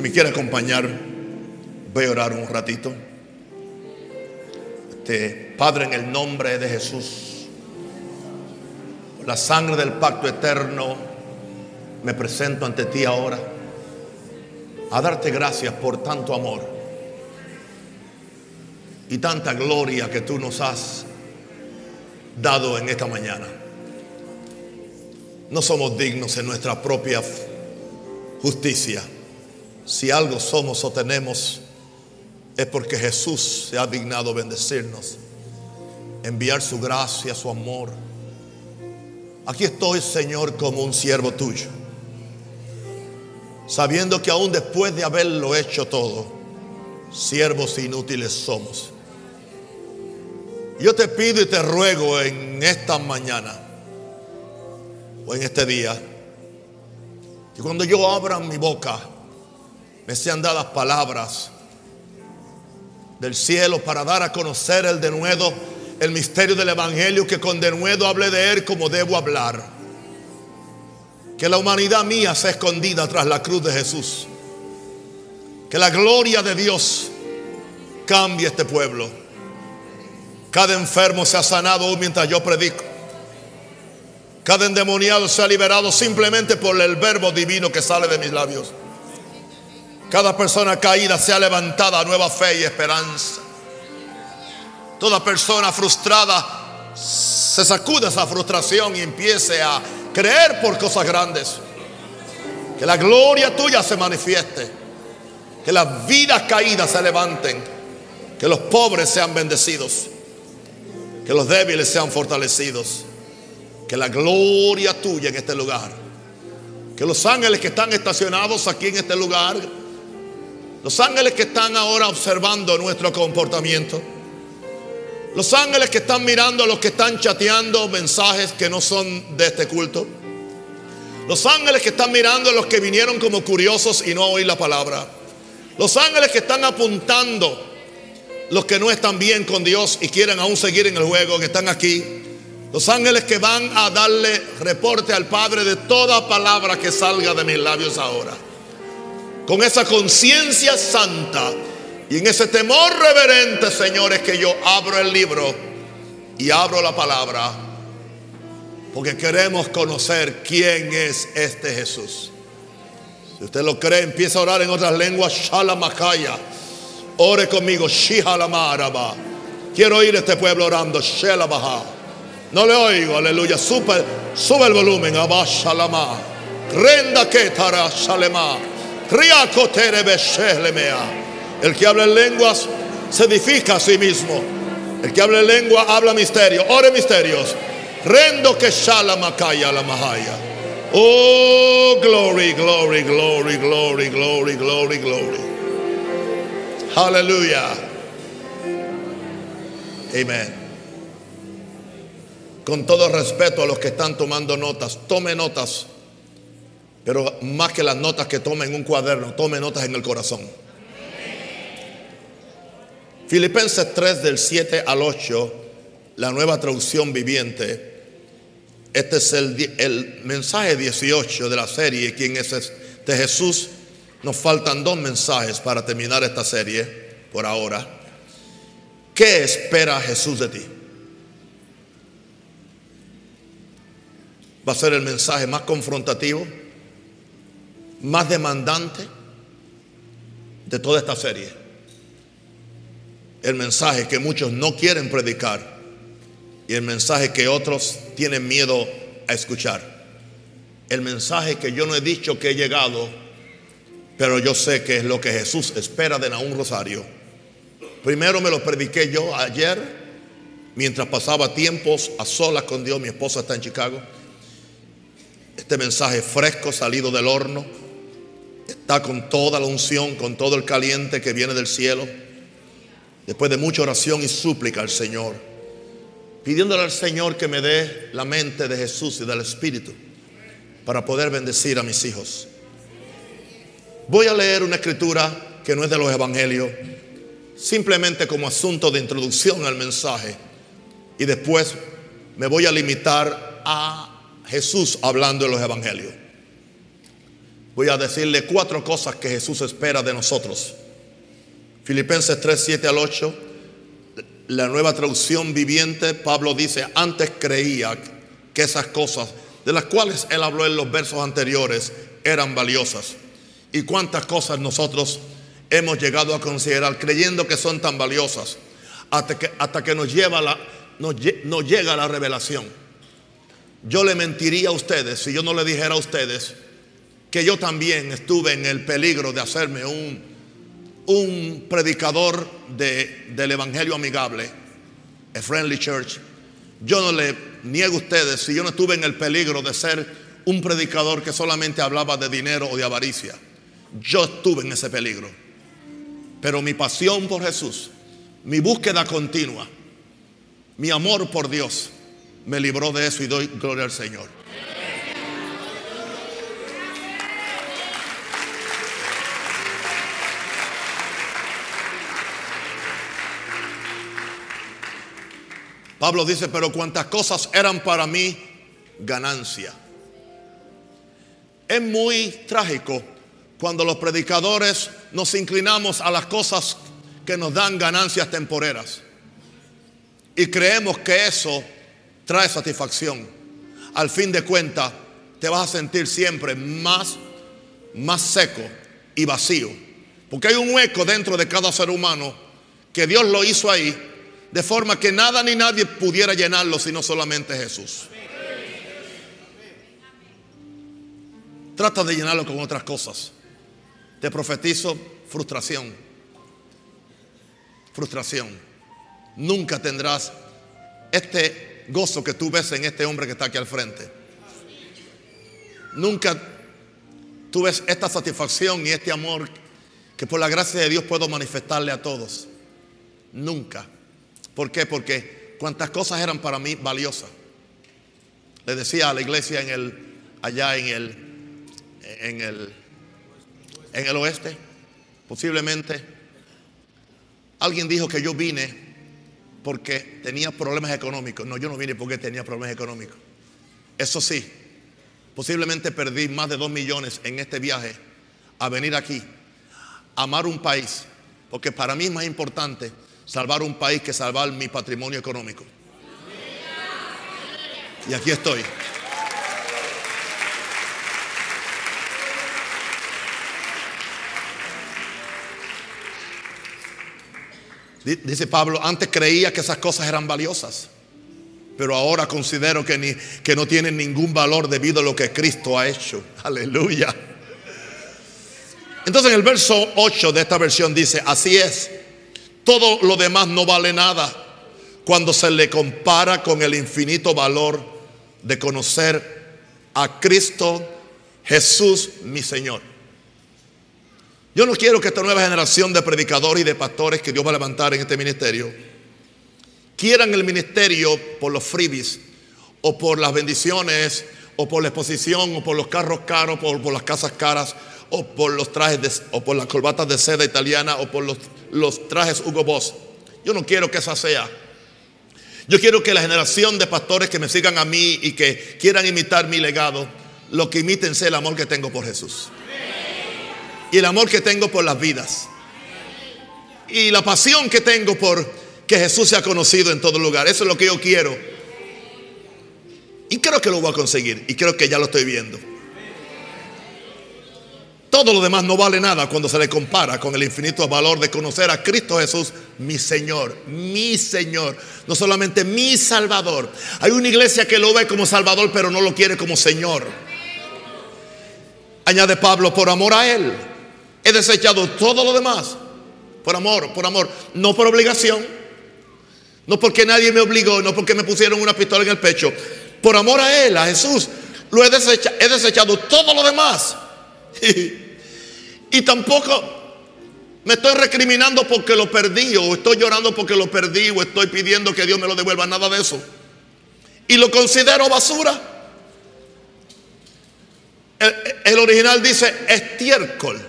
Si me quiere acompañar, voy a orar un ratito. Este, Padre, en el nombre de Jesús, la sangre del pacto eterno, me presento ante ti ahora a darte gracias por tanto amor y tanta gloria que tú nos has dado en esta mañana. No somos dignos en nuestra propia justicia. Si algo somos o tenemos, es porque Jesús se ha dignado bendecirnos, enviar su gracia, su amor. Aquí estoy, Señor, como un siervo tuyo, sabiendo que aún después de haberlo hecho todo, siervos inútiles somos. Yo te pido y te ruego en esta mañana o en este día, que cuando yo abra mi boca, me sean dadas palabras del cielo para dar a conocer el denuedo, el misterio del Evangelio, que con denuedo hable de él como debo hablar. Que la humanidad mía sea escondida tras la cruz de Jesús. Que la gloria de Dios cambie este pueblo. Cada enfermo sea sanado mientras yo predico. Cada endemoniado sea liberado simplemente por el verbo divino que sale de mis labios. Cada persona caída sea levantada a nueva fe y esperanza. Toda persona frustrada se sacude esa frustración y empiece a creer por cosas grandes. Que la gloria tuya se manifieste. Que las vidas caídas se levanten. Que los pobres sean bendecidos. Que los débiles sean fortalecidos. Que la gloria tuya en este lugar. Que los ángeles que están estacionados aquí en este lugar los ángeles que están ahora observando nuestro comportamiento. Los ángeles que están mirando a los que están chateando mensajes que no son de este culto. Los ángeles que están mirando a los que vinieron como curiosos y no a oír la palabra. Los ángeles que están apuntando los que no están bien con Dios y quieren aún seguir en el juego, que están aquí. Los ángeles que van a darle reporte al Padre de toda palabra que salga de mis labios ahora con esa conciencia santa y en ese temor reverente, señores, que yo abro el libro y abro la palabra, porque queremos conocer quién es este Jesús. Si usted lo cree, empieza a orar en otras lenguas, Shalamakaya. Ore conmigo, Shihalamaraba. Quiero oír este pueblo orando, Shelabaha. No le oigo, aleluya. Sube, sube el volumen, Abashalama. Renda Ketara Shalema. El que habla en lenguas se edifica a sí mismo. El que habla en lengua habla misterio. Ore misterios. Rendo que shalamakaya la mahaya. Oh, glory, glory, glory, glory, glory, glory, glory. Aleluya. Amén. Con todo respeto a los que están tomando notas, tome notas pero más que las notas que tome en un cuaderno, tome notas en el corazón. Filipenses 3 del 7 al 8, la nueva traducción viviente. Este es el, el mensaje 18 de la serie. ¿Quién es este Jesús? Nos faltan dos mensajes para terminar esta serie por ahora. ¿Qué espera Jesús de ti? Va a ser el mensaje más confrontativo más demandante de toda esta serie. El mensaje que muchos no quieren predicar y el mensaje que otros tienen miedo a escuchar. El mensaje que yo no he dicho que he llegado, pero yo sé que es lo que Jesús espera de un Rosario. Primero me lo prediqué yo ayer, mientras pasaba tiempos a solas con Dios. Mi esposa está en Chicago. Este mensaje fresco, salido del horno está con toda la unción, con todo el caliente que viene del cielo. Después de mucha oración y súplica al Señor, pidiéndole al Señor que me dé la mente de Jesús y del Espíritu para poder bendecir a mis hijos. Voy a leer una escritura que no es de los evangelios, simplemente como asunto de introducción al mensaje. Y después me voy a limitar a Jesús hablando de los evangelios. Voy a decirle cuatro cosas que Jesús espera de nosotros. Filipenses 3, 7 al 8, la nueva traducción viviente, Pablo dice, antes creía que esas cosas de las cuales él habló en los versos anteriores eran valiosas. Y cuántas cosas nosotros hemos llegado a considerar creyendo que son tan valiosas hasta que, hasta que nos, lleva nos llega la revelación. Yo le mentiría a ustedes si yo no le dijera a ustedes que yo también estuve en el peligro de hacerme un, un predicador de, del Evangelio amigable, a Friendly Church. Yo no le niego a ustedes si yo no estuve en el peligro de ser un predicador que solamente hablaba de dinero o de avaricia. Yo estuve en ese peligro. Pero mi pasión por Jesús, mi búsqueda continua, mi amor por Dios, me libró de eso y doy gloria al Señor. Pablo dice, pero cuantas cosas eran para mí ganancia. Es muy trágico cuando los predicadores nos inclinamos a las cosas que nos dan ganancias temporeras y creemos que eso trae satisfacción. Al fin de cuentas, te vas a sentir siempre más, más seco y vacío. Porque hay un hueco dentro de cada ser humano que Dios lo hizo ahí, de forma que nada ni nadie pudiera llenarlo sino solamente Jesús. Trata de llenarlo con otras cosas. Te profetizo frustración. Frustración. Nunca tendrás este gozo que tú ves en este hombre que está aquí al frente. Nunca tú ves esta satisfacción y este amor que por la gracia de Dios puedo manifestarle a todos. Nunca. ¿Por qué? Porque cuantas cosas eran para mí valiosas. Le decía a la iglesia en el, allá en el, en el, en el oeste, posiblemente. Alguien dijo que yo vine porque tenía problemas económicos. No, yo no vine porque tenía problemas económicos. Eso sí, posiblemente perdí más de dos millones en este viaje a venir aquí, a amar un país, porque para mí es más importante salvar un país que salvar mi patrimonio económico. Y aquí estoy. Dice Pablo, antes creía que esas cosas eran valiosas, pero ahora considero que, ni, que no tienen ningún valor debido a lo que Cristo ha hecho. Aleluya. Entonces en el verso 8 de esta versión dice, así es, todo lo demás no vale nada cuando se le compara con el infinito valor de conocer a Cristo Jesús mi Señor. Yo no quiero que esta nueva generación de predicadores y de pastores que Dios va a levantar en este ministerio quieran el ministerio por los freebies o por las bendiciones o por la exposición o por los carros caros, o por las casas caras o por los trajes o por las corbatas de seda italiana o por los, los trajes Hugo Boss. Yo no quiero que esa sea. Yo quiero que la generación de pastores que me sigan a mí y que quieran imitar mi legado, lo que imiten sea el amor que tengo por Jesús y el amor que tengo por las vidas. Y la pasión que tengo por que Jesús sea conocido en todo lugar. Eso es lo que yo quiero. Y creo que lo voy a conseguir. Y creo que ya lo estoy viendo. Todo lo demás no vale nada cuando se le compara con el infinito valor de conocer a Cristo Jesús, mi Señor, mi Señor, no solamente mi Salvador. Hay una iglesia que lo ve como Salvador, pero no lo quiere como Señor. Añade Pablo, por amor a Él, He desechado todo lo demás por amor, por amor, no por obligación, no porque nadie me obligó, no porque me pusieron una pistola en el pecho, por amor a Él, a Jesús. Lo he he desechado todo lo demás. Y, tampoco me estoy recriminando porque lo perdí, o estoy llorando porque lo perdí, o estoy pidiendo que Dios me lo devuelva, nada de eso. Y lo considero basura. El, el original dice estiércol.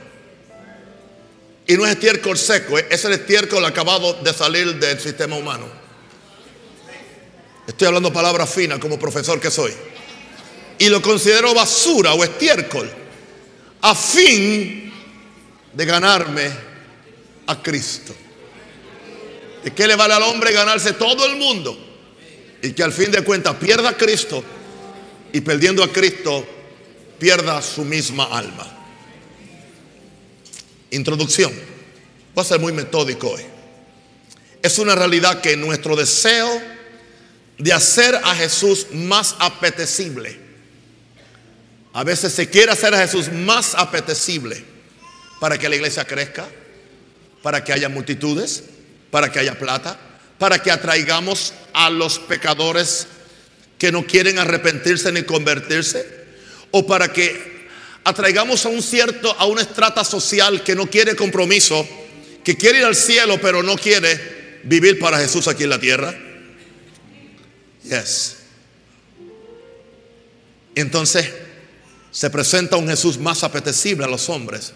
Y no es estiércol seco, es el estiércol acabado de salir del sistema humano. Estoy hablando palabras finas como profesor que soy. Y lo considero basura o estiércol a fin de ganarme a Cristo. ¿De qué le vale al hombre ganarse todo el mundo? Y que al fin de cuentas pierda a Cristo y perdiendo a Cristo pierda su misma alma. Introducción. Voy a ser muy metódico hoy. Es una realidad que nuestro deseo de hacer a Jesús más apetecible. A veces se quiere hacer a Jesús más apetecible para que la iglesia crezca, para que haya multitudes, para que haya plata, para que atraigamos a los pecadores que no quieren arrepentirse ni convertirse, o para que atraigamos a un cierto, a una estrata social que no quiere compromiso, que quiere ir al cielo pero no quiere vivir para Jesús aquí en la tierra. Yes. Entonces se presenta un Jesús más apetecible a los hombres.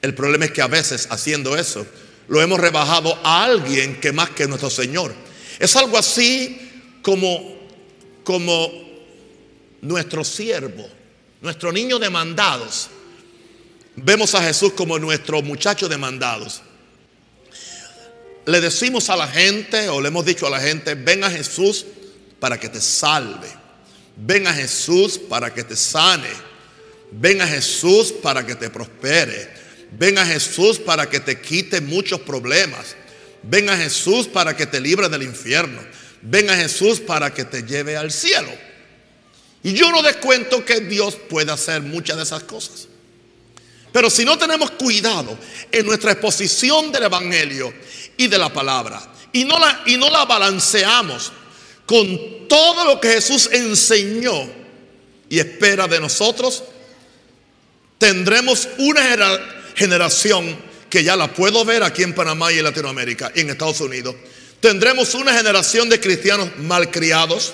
El problema es que a veces haciendo eso lo hemos rebajado a alguien que más que nuestro Señor. Es algo así como, como nuestro siervo, nuestro niño de mandados. Vemos a Jesús como nuestro muchacho de mandados. Le decimos a la gente, o le hemos dicho a la gente, ven a Jesús para que te salve. Ven a Jesús para que te sane. Ven a Jesús para que te prospere. Ven a Jesús para que te quite muchos problemas. Ven a Jesús para que te libre del infierno. Ven a Jesús para que te lleve al cielo. Y yo no descuento que Dios pueda hacer muchas de esas cosas. Pero si no tenemos cuidado en nuestra exposición del Evangelio y de la palabra, y no la, y no la balanceamos con todo lo que Jesús enseñó y espera de nosotros, tendremos una generación que ya la puedo ver aquí en Panamá y en Latinoamérica y en Estados Unidos. Tendremos una generación de cristianos malcriados,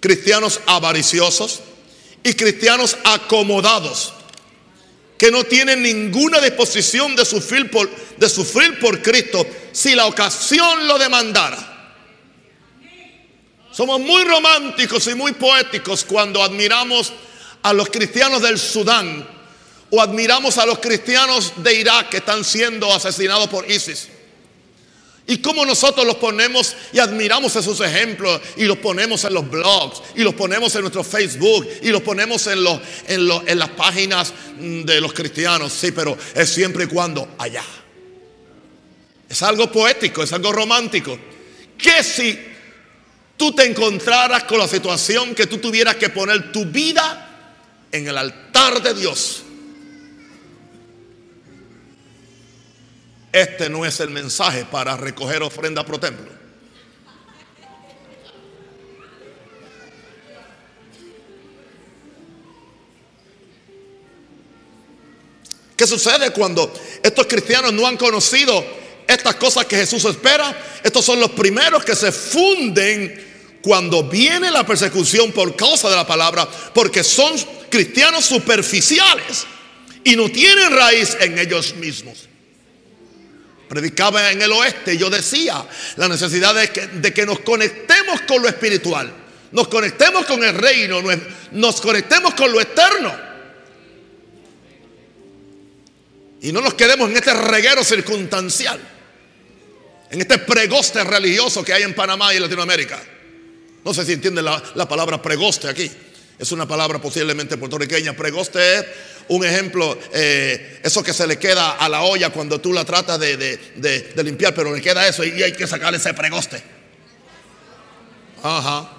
cristianos avariciosos y cristianos acomodados que no tienen ninguna disposición de sufrir por, de sufrir por Cristo si la ocasión lo demandara. Somos muy románticos y muy poéticos cuando admiramos a los cristianos del Sudán o admiramos a los cristianos de Irak que están siendo asesinados por ISIS. Y cómo nosotros los ponemos y admiramos esos ejemplos y los ponemos en los blogs y los ponemos en nuestro Facebook y los ponemos en, los, en, en las páginas de los cristianos. Sí, pero es siempre y cuando allá. Es algo poético, es algo romántico. Que si tú te encontraras con la situación que tú tuvieras que poner tu vida en el altar de Dios Este no es el mensaje para recoger ofrenda pro templo. ¿Qué sucede cuando estos cristianos no han conocido estas cosas que Jesús espera? Estos son los primeros que se funden cuando viene la persecución por causa de la palabra, porque son cristianos superficiales y no tienen raíz en ellos mismos predicaba en el oeste, yo decía la necesidad de que, de que, nos conectemos con lo espiritual, nos conectemos con el reino, nos conectemos con lo eterno. Y no nos quedemos en este reguero circunstancial, en este pregoste religioso que hay en Panamá y en Latinoamérica. No sé si entienden la, la palabra pregoste aquí. Es una palabra posiblemente puertorriqueña. Pregoste es un ejemplo, eh, eso que se le queda a la olla cuando tú la tratas de, limpiar, pero le queda eso y hay que sacarle ese pregoste. Ajá.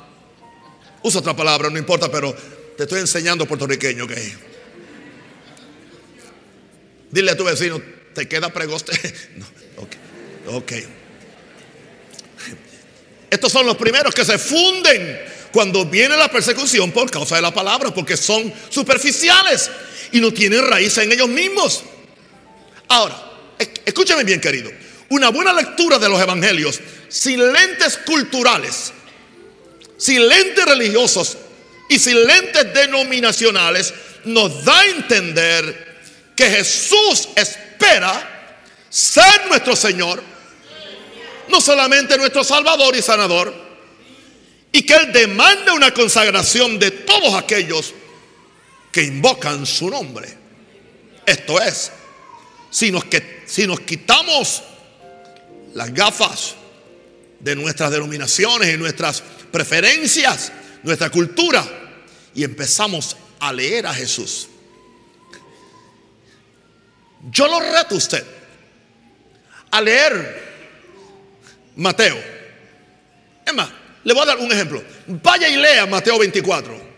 Usa otra palabra, no importa, pero te estoy enseñando puertorriqueño que. Dile a tu vecino, ¿te queda pregoste? no, ok. Ok. Estos son los primeros que se funden cuando viene la persecución por causa de la palabra, porque son superficiales y no tienen raíz en ellos mismos. Ahora, escúchame bien, querido. Una buena lectura de los evangelios sin lentes culturales, sin lentes religiosos y sin lentes denominacionales nos da a entender que Jesús espera ser nuestro Señor, no solamente nuestro Salvador y Sanador, y que Él demanda una consagración de todos aquellos que invocan su nombre. Esto es, si nos, que, si nos quitamos las gafas de nuestras denominaciones y nuestras preferencias, nuestra cultura, y empezamos a leer a Jesús. Yo lo reto a usted a leer Mateo. Es más, le voy a dar un ejemplo. Vaya y lea Mateo 24.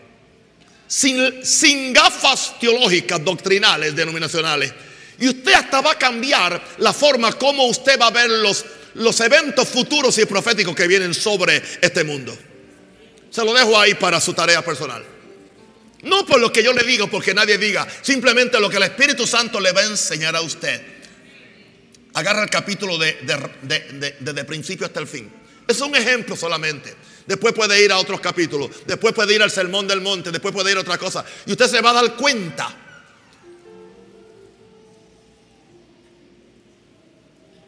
Sin, sin gafas teológicas, doctrinales, denominacionales. Y usted hasta va a cambiar la forma como usted va a ver los, los eventos futuros y proféticos que vienen sobre este mundo. Se lo dejo ahí para su tarea personal. No por lo que yo le digo, porque nadie diga, simplemente lo que el Espíritu Santo le va a enseñar a usted. Agarra el capítulo de, desde principio hasta el fin. Es un ejemplo solamente. Después puede ir a otros capítulos. Después puede ir al Sermón del Monte. Después puede ir a otra cosa. Y usted se va a dar cuenta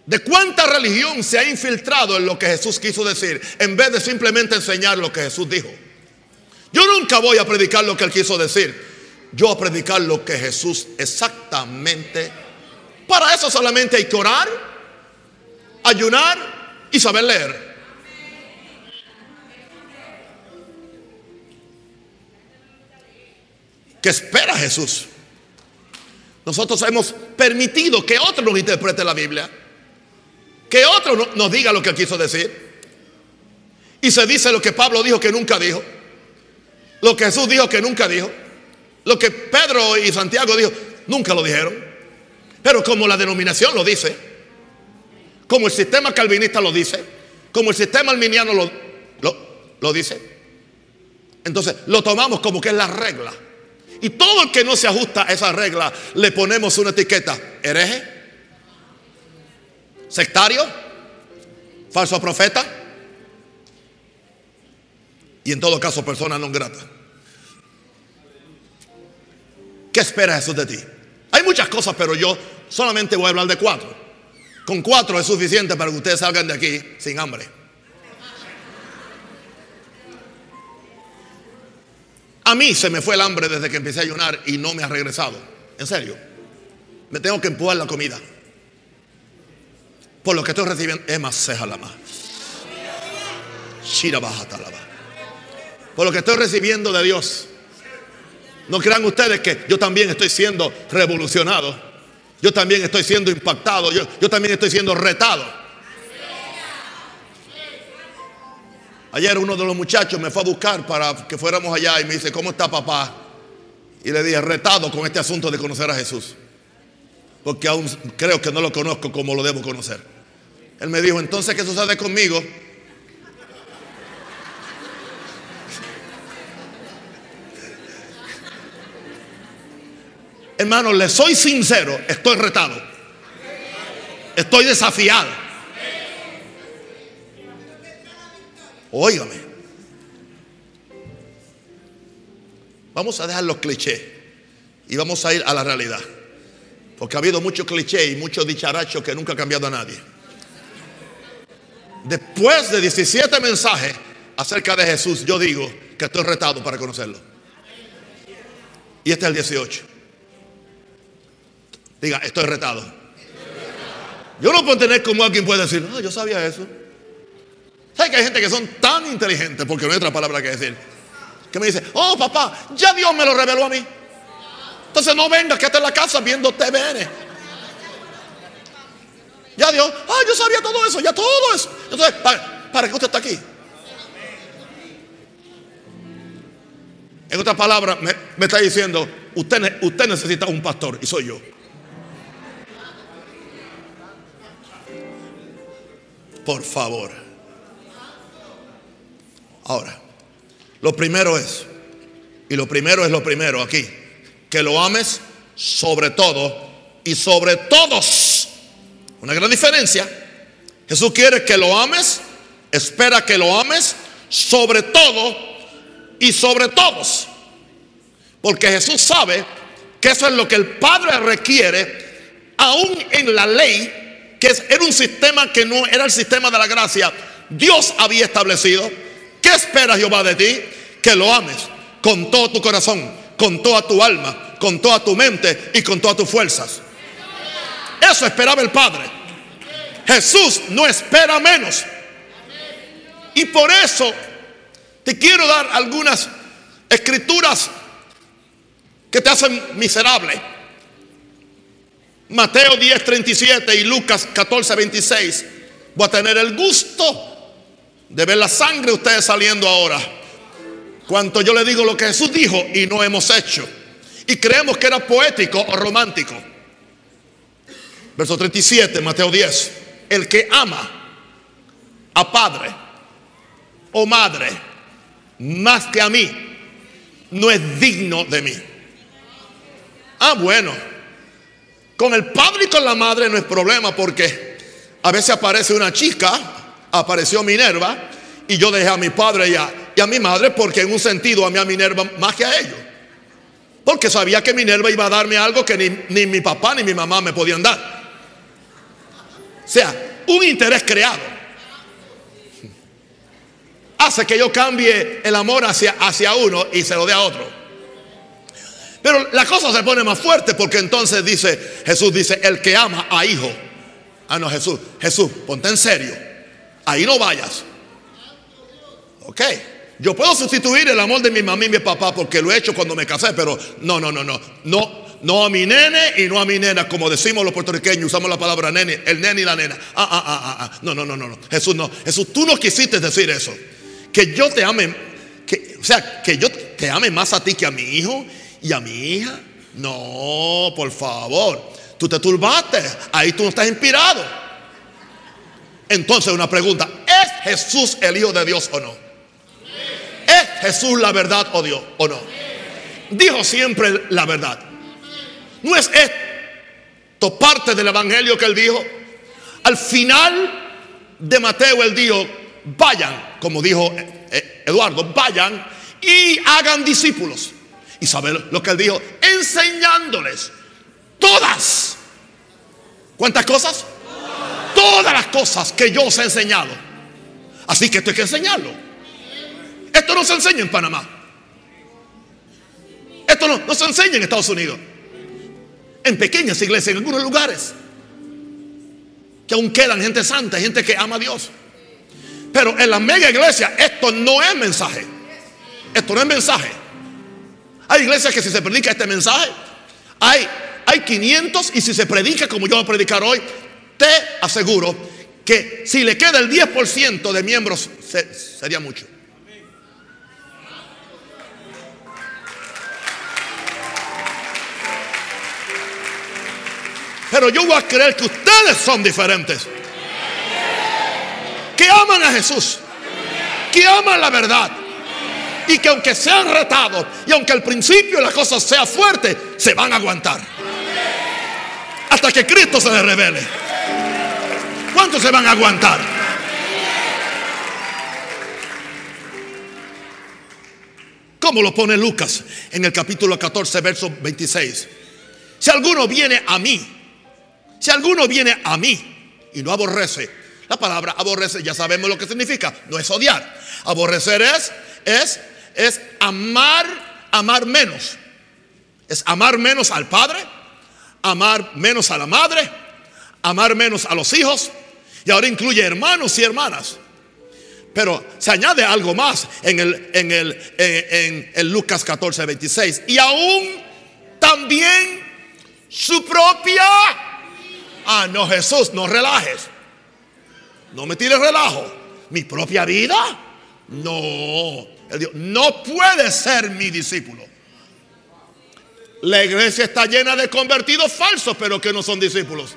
de cuánta religión se ha infiltrado en lo que Jesús quiso decir, en vez de simplemente enseñar lo que Jesús dijo. Yo nunca voy a predicar lo que él quiso decir. Yo a predicar lo que Jesús exactamente. Para eso solamente hay que orar, ayunar y saber leer. ¿Qué espera Jesús? Nosotros hemos permitido que otro nos interprete la Biblia. Que otro nos diga lo que quiso decir. Y se dice lo que Pablo dijo que nunca dijo. Lo que Jesús dijo que nunca dijo. Lo que Pedro y Santiago dijo, nunca lo dijeron. Pero como la denominación lo dice, como el sistema calvinista lo dice, como el sistema arminiano lo, lo, dice, entonces lo tomamos como que es la regla. Y todo el que no se ajusta a esa regla le ponemos una etiqueta. Hereje, sectario, falso profeta y en todo caso persona no grata. ¿Qué espera Jesús de ti? Hay muchas cosas, pero yo solamente voy a hablar de cuatro. Con cuatro es suficiente para que ustedes salgan de aquí sin hambre. A mí se me fue el hambre desde que empecé a ayunar y no me ha regresado. En serio. Me tengo que empujar la comida. Por lo que estoy recibiendo. Es más, baja por lo que estoy recibiendo de Dios. No crean ustedes que yo también estoy siendo revolucionado. Yo también estoy siendo impactado. Yo, yo también estoy siendo retado. Ayer uno de los muchachos me fue a buscar para que fuéramos allá y me dice, ¿cómo está papá? Y le dije, retado con este asunto de conocer a Jesús. Porque aún creo que no lo conozco como lo debo conocer. Él me dijo, entonces, ¿qué sucede conmigo? Hermano, le soy sincero, estoy retado. Estoy desafiado. Óigame. Vamos a dejar los clichés y vamos a ir a la realidad. Porque ha habido muchos clichés y muchos dicharachos que nunca ha cambiado a nadie. Después de 17 mensajes acerca de Jesús, yo digo que estoy retado para conocerlo. Y este es el 18. Diga, estoy retado. Yo no puedo tener como alguien puede decir, no, yo sabía eso. ¿Sabes que hay gente que son tan inteligentes, porque no hay otra palabra que decir, que me dice, oh papá, ya Dios me lo reveló a mí. Entonces no vengas, que en la casa viendo TVN. Ya Dios, ah, yo sabía todo eso, ya todo eso. Entonces, ¿para, para qué usted está aquí? En otras palabras, me, me está diciendo, usted, usted necesita un pastor y soy yo. Por favor. Ahora, lo primero es, y lo primero es lo primero aquí, que lo ames sobre todo y sobre todos. Una gran diferencia. Jesús quiere que lo ames, espera que lo ames sobre todo y sobre todos. Porque Jesús sabe que eso es lo que el Padre requiere, aún en la ley que era un sistema que no era el sistema de la gracia. Dios había establecido. ¿Qué espera Jehová de ti? Que lo ames con todo tu corazón, con toda tu alma, con toda tu mente y con todas tus fuerzas. Eso esperaba el Padre. Jesús no espera menos. Y por eso te quiero dar algunas escrituras que te hacen miserable. Mateo 10, 37 y Lucas 14, 26. Voy a tener el gusto de ver la sangre de ustedes saliendo ahora. Cuanto yo le digo lo que Jesús dijo y no hemos hecho. Y creemos que era poético o romántico. Verso 37, Mateo 10. El que ama a padre o madre más que a mí no es digno de mí. Ah, bueno. Con el padre y con la madre no es problema porque a veces aparece una chica, apareció Minerva, y yo dejé a mi padre y a, y a mi madre porque en un sentido amé a Minerva más que a ellos. Porque sabía que Minerva iba a darme algo que ni, ni mi papá ni mi mamá me podían dar. O sea, un interés creado hace que yo cambie el amor hacia, hacia uno y se lo dé a otro. Pero la cosa se pone más fuerte porque entonces dice, Jesús dice, el que ama a hijo. Ah, no, Jesús, Jesús, ponte en serio. Ahí no vayas. Ok. Yo puedo sustituir el amor de mi mamá y mi papá porque lo he hecho cuando me casé, pero no, no, no, no. No, no a mi nene y no a mi nena, como decimos los puertorriqueños, usamos la palabra nene, el nene y la nena. Ah, ah, ah, ah, ah. No, no, no, no, no. Jesús no. Jesús, tú no quisiste decir eso. Que yo te ame, que, o sea, que yo te ame más a ti que a mi hijo y a mi hija. No, por favor. Tú te turbaste. Ahí tú no estás inspirado. Entonces una pregunta. ¿Es Jesús el Hijo de Dios o no? ¿Es Jesús la verdad o Dios o no? Dijo siempre la verdad. ¿No es esto parte del evangelio que él dijo? Al final de Mateo él dijo, vayan, como dijo eh, eh, Eduardo, vayan y hagan discípulos. ¿Y sabe lo que él dijo? Enseñándoles todas. ¿Cuántas cosas? Todas las cosas que yo os he enseñado. Así que esto hay que enseñarlo. Esto no se enseña en Panamá. Esto no, se enseña en Estados Unidos en pequeñas iglesias, en algunos lugares, que aún quedan gente santa, gente que ama a Dios. Pero en la mega iglesia esto no es mensaje. Esto no es mensaje. Hay iglesias que si se predica este mensaje, hay, hay 500 y si se predica como yo voy a predicar hoy, te aseguro que si le queda el 10% de miembros sería mucho. Pero yo voy a creer que ustedes son diferentes. Que aman a Jesús. Que aman la verdad. Y que aunque sean retados y aunque al principio la cosa sea fuerte, se van a aguantar. Hasta que Cristo se les revele. ¿Cuántos se van a aguantar? ¿Cómo lo pone Lucas en el capítulo 14, verso 26? Si alguno viene a mí si alguno viene a mí y no aborrece, la palabra aborrece ya sabemos lo que significa, no es odiar. Aborrecer es es es amar amar menos. Es amar menos al padre, amar menos a la madre, amar menos a los hijos y ahora incluye hermanos y hermanas. Pero se añade algo más en el, en el en, Lucas 14, 26. Y aún también su propia Ah, no, Jesús, no relajes. No me tires relajo. Mi propia vida. No. no puede ser mi discípulo. La iglesia está llena de convertidos falsos, pero que no son discípulos.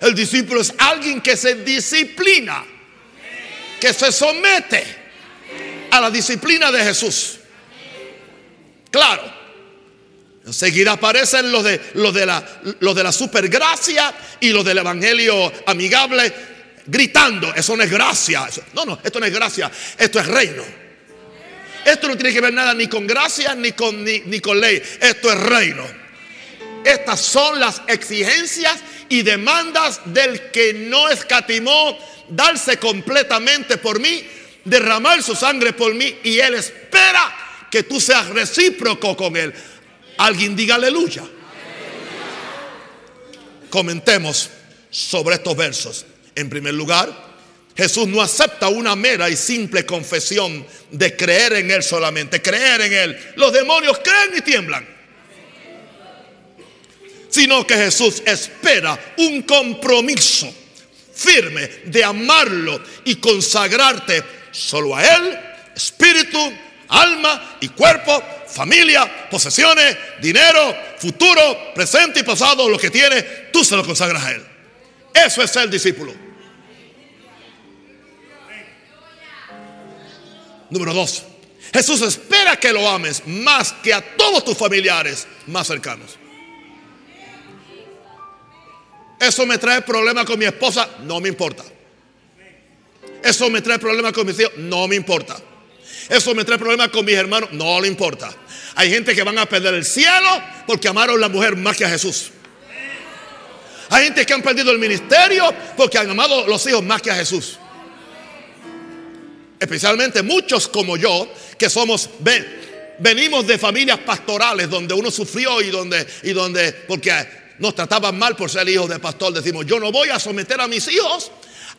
El discípulo es alguien que se disciplina, que se somete a la disciplina de Jesús. Claro, Enseguida aparecen los de, los de, la, los de la supergracia y los del evangelio amigable gritando, eso no es gracia. No, no, esto no es gracia, esto es reino. Esto no tiene que ver nada ni con gracia ni con, ni, ni con ley, esto es reino. Estas son las exigencias y demandas del que no escatimó darse completamente por mí, derramar su sangre por mí y él espera que tú seas recíproco con él Alguien diga aleluya. Comentemos sobre estos versos. En primer lugar, Jesús no acepta una mera y simple confesión de creer en Él solamente, creer en Él. Los demonios creen y tiemblan. Sino que Jesús espera un compromiso firme de amarlo y consagrarte solo a Él, espíritu, alma y cuerpo, familia, posesiones, dinero, futuro, presente y pasado, lo que tiene, tú se lo consagras a Él. Eso es ser discípulo. Número dos, Jesús espera que lo ames más que a todos tus familiares más cercanos. Eso me trae problemas con mi esposa, no me importa. Eso me trae problemas con mis hijos, no me importa. Eso me trae problemas con mis hermanos, no le importa. Hay gente que van a perder el cielo porque amaron a la mujer más que a Jesús. Hay gente que han perdido el ministerio porque han amado los hijos más que a Jesús. Especialmente muchos como yo, que somos, venimos de familias pastorales donde uno sufrió y donde, y donde, porque nos trataban mal por ser hijos de pastor, decimos, yo no voy a someter a mis hijos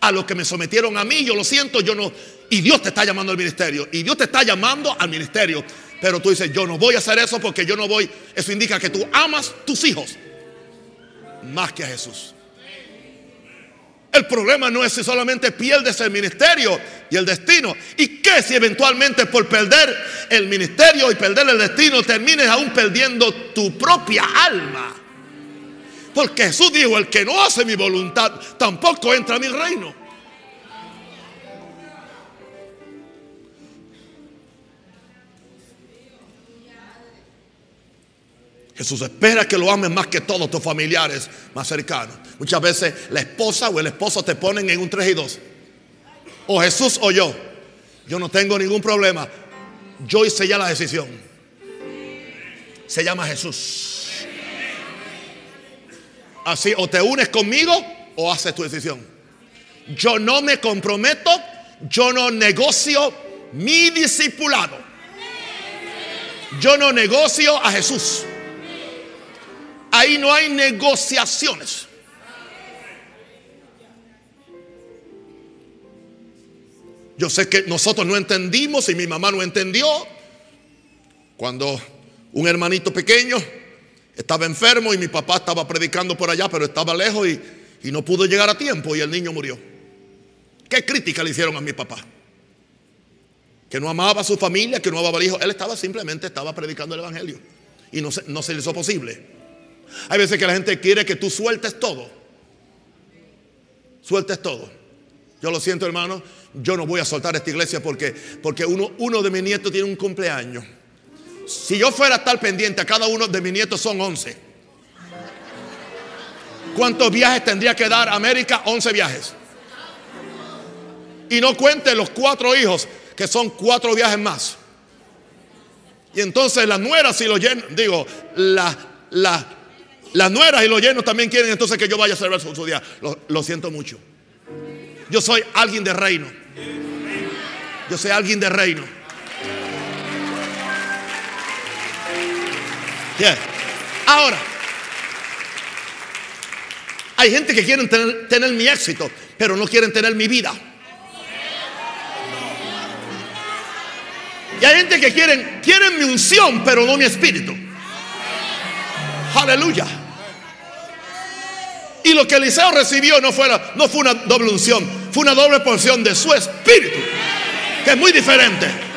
a lo que me sometieron a mí, yo lo siento, yo no, y Dios te está llamando al ministerio, y Dios te está llamando al ministerio, pero tú dices, yo no voy a hacer eso porque yo no voy, eso indica que tú amas tus hijos más que a Jesús. El problema no es si solamente pierdes el ministerio y el destino. ¿Y qué si eventualmente por perder el ministerio y perder el destino termines aún perdiendo tu propia alma? Porque Jesús dijo, el que no hace mi voluntad tampoco entra a mi reino. Jesús espera que lo ames más que todos tus familiares más cercanos. Muchas veces la esposa o el esposo te ponen en un 3 y 2. O Jesús o yo. Yo no tengo ningún problema. Yo hice ya la decisión. Se llama Jesús. Así, o te unes conmigo o haces tu decisión. Yo no me comprometo, yo no negocio mi discipulado. Yo no negocio a Jesús. Ahí no hay negociaciones. Yo sé que nosotros no entendimos y mi mamá no entendió cuando un hermanito pequeño estaba enfermo y mi papá estaba predicando por allá, pero estaba lejos y, y no pudo llegar a tiempo y el niño murió. ¿Qué crítica le hicieron a mi papá? Que no amaba a su familia, que no amaba al hijo. Él estaba simplemente estaba predicando el evangelio y no se, no se le hizo posible. Hay veces que la gente quiere que tú sueltes todo. Sueltes todo. Yo lo siento, hermano. Yo no voy a soltar esta iglesia porque, porque uno, uno de mis nietos tiene un cumpleaños. Si yo fuera a estar pendiente a cada uno de mis nietos son 11. ¿Cuántos viajes tendría que dar América? 11 viajes. Y no cuente los cuatro hijos, que son cuatro viajes más. Y entonces las nueras, si lo lleno, digo, la, la, las nueras y los llenos también quieren entonces que yo vaya a celebrar su, día. Lo, siento mucho. Yo soy alguien de reino. Yo soy alguien de reino. Ahora, hay gente que quieren tener, mi éxito, pero no quieren tener mi vida. Y hay gente que quieren, quieren mi unción, pero no mi espíritu. Aleluya. Y lo que Eliseo recibió no, fuera, no fue una doble unción, fue una doble porción de su espíritu, que es muy diferente.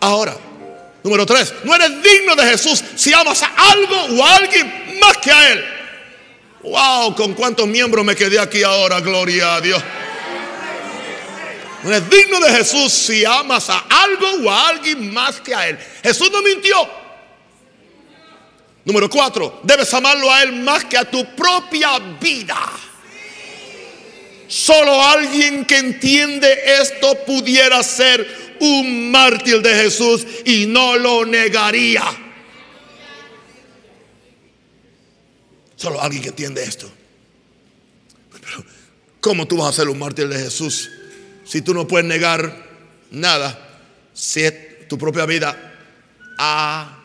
Ahora, número tres, no eres digno de Jesús si amas a algo o a alguien más que a Él. Wow, con cuántos miembros me quedé aquí ahora, gloria a Dios. No es digno de Jesús si amas a algo o a alguien más que a Él. Jesús no mintió. Número cuatro, debes amarlo a Él más que a tu propia vida. Solo alguien que entiende esto pudiera ser un mártir de Jesús y no lo negaría. Solo alguien que entiende esto. ¿Cómo tú vas a ser un mártir de Jesús si tú no puedes negar nada? Si es tu propia vida. Ah,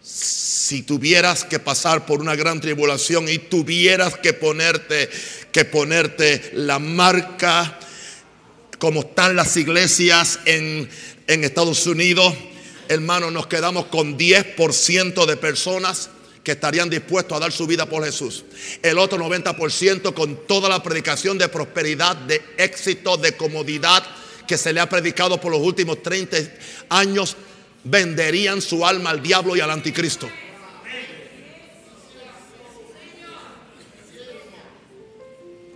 si tuvieras que pasar por una gran tribulación y tuvieras que ponerte que ponerte la marca como están las iglesias en, en Estados Unidos, hermano, nos quedamos con 10% de personas que estarían dispuestos a dar su vida por Jesús. El otro 90% con toda la predicación de prosperidad, de éxito, de comodidad que se le ha predicado por los últimos 30 años, venderían su alma al diablo y al anticristo.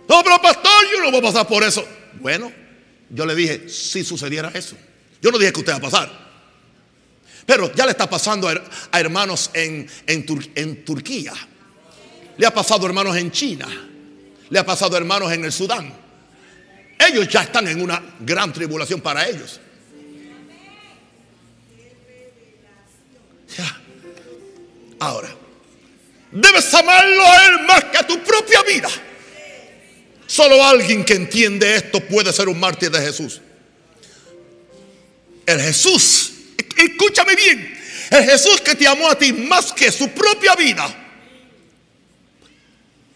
No, pero pastor, yo no voy a pasar por eso. Bueno, yo le dije, si sucediera eso. Yo no dije que usted va a pasar. Pero ya le está pasando a hermanos en, en, Turquía. Le ha pasado a hermanos en China. Le ha pasado a hermanos en el Sudán. Ellos ya están en una gran tribulación para ellos. Ya. Ahora, debes amarlo a Él más que a tu propia vida. Solo alguien que entiende esto puede ser un mártir de Jesús. El Jesús, escúchame bien, el Jesús que te amó a ti más que su propia vida.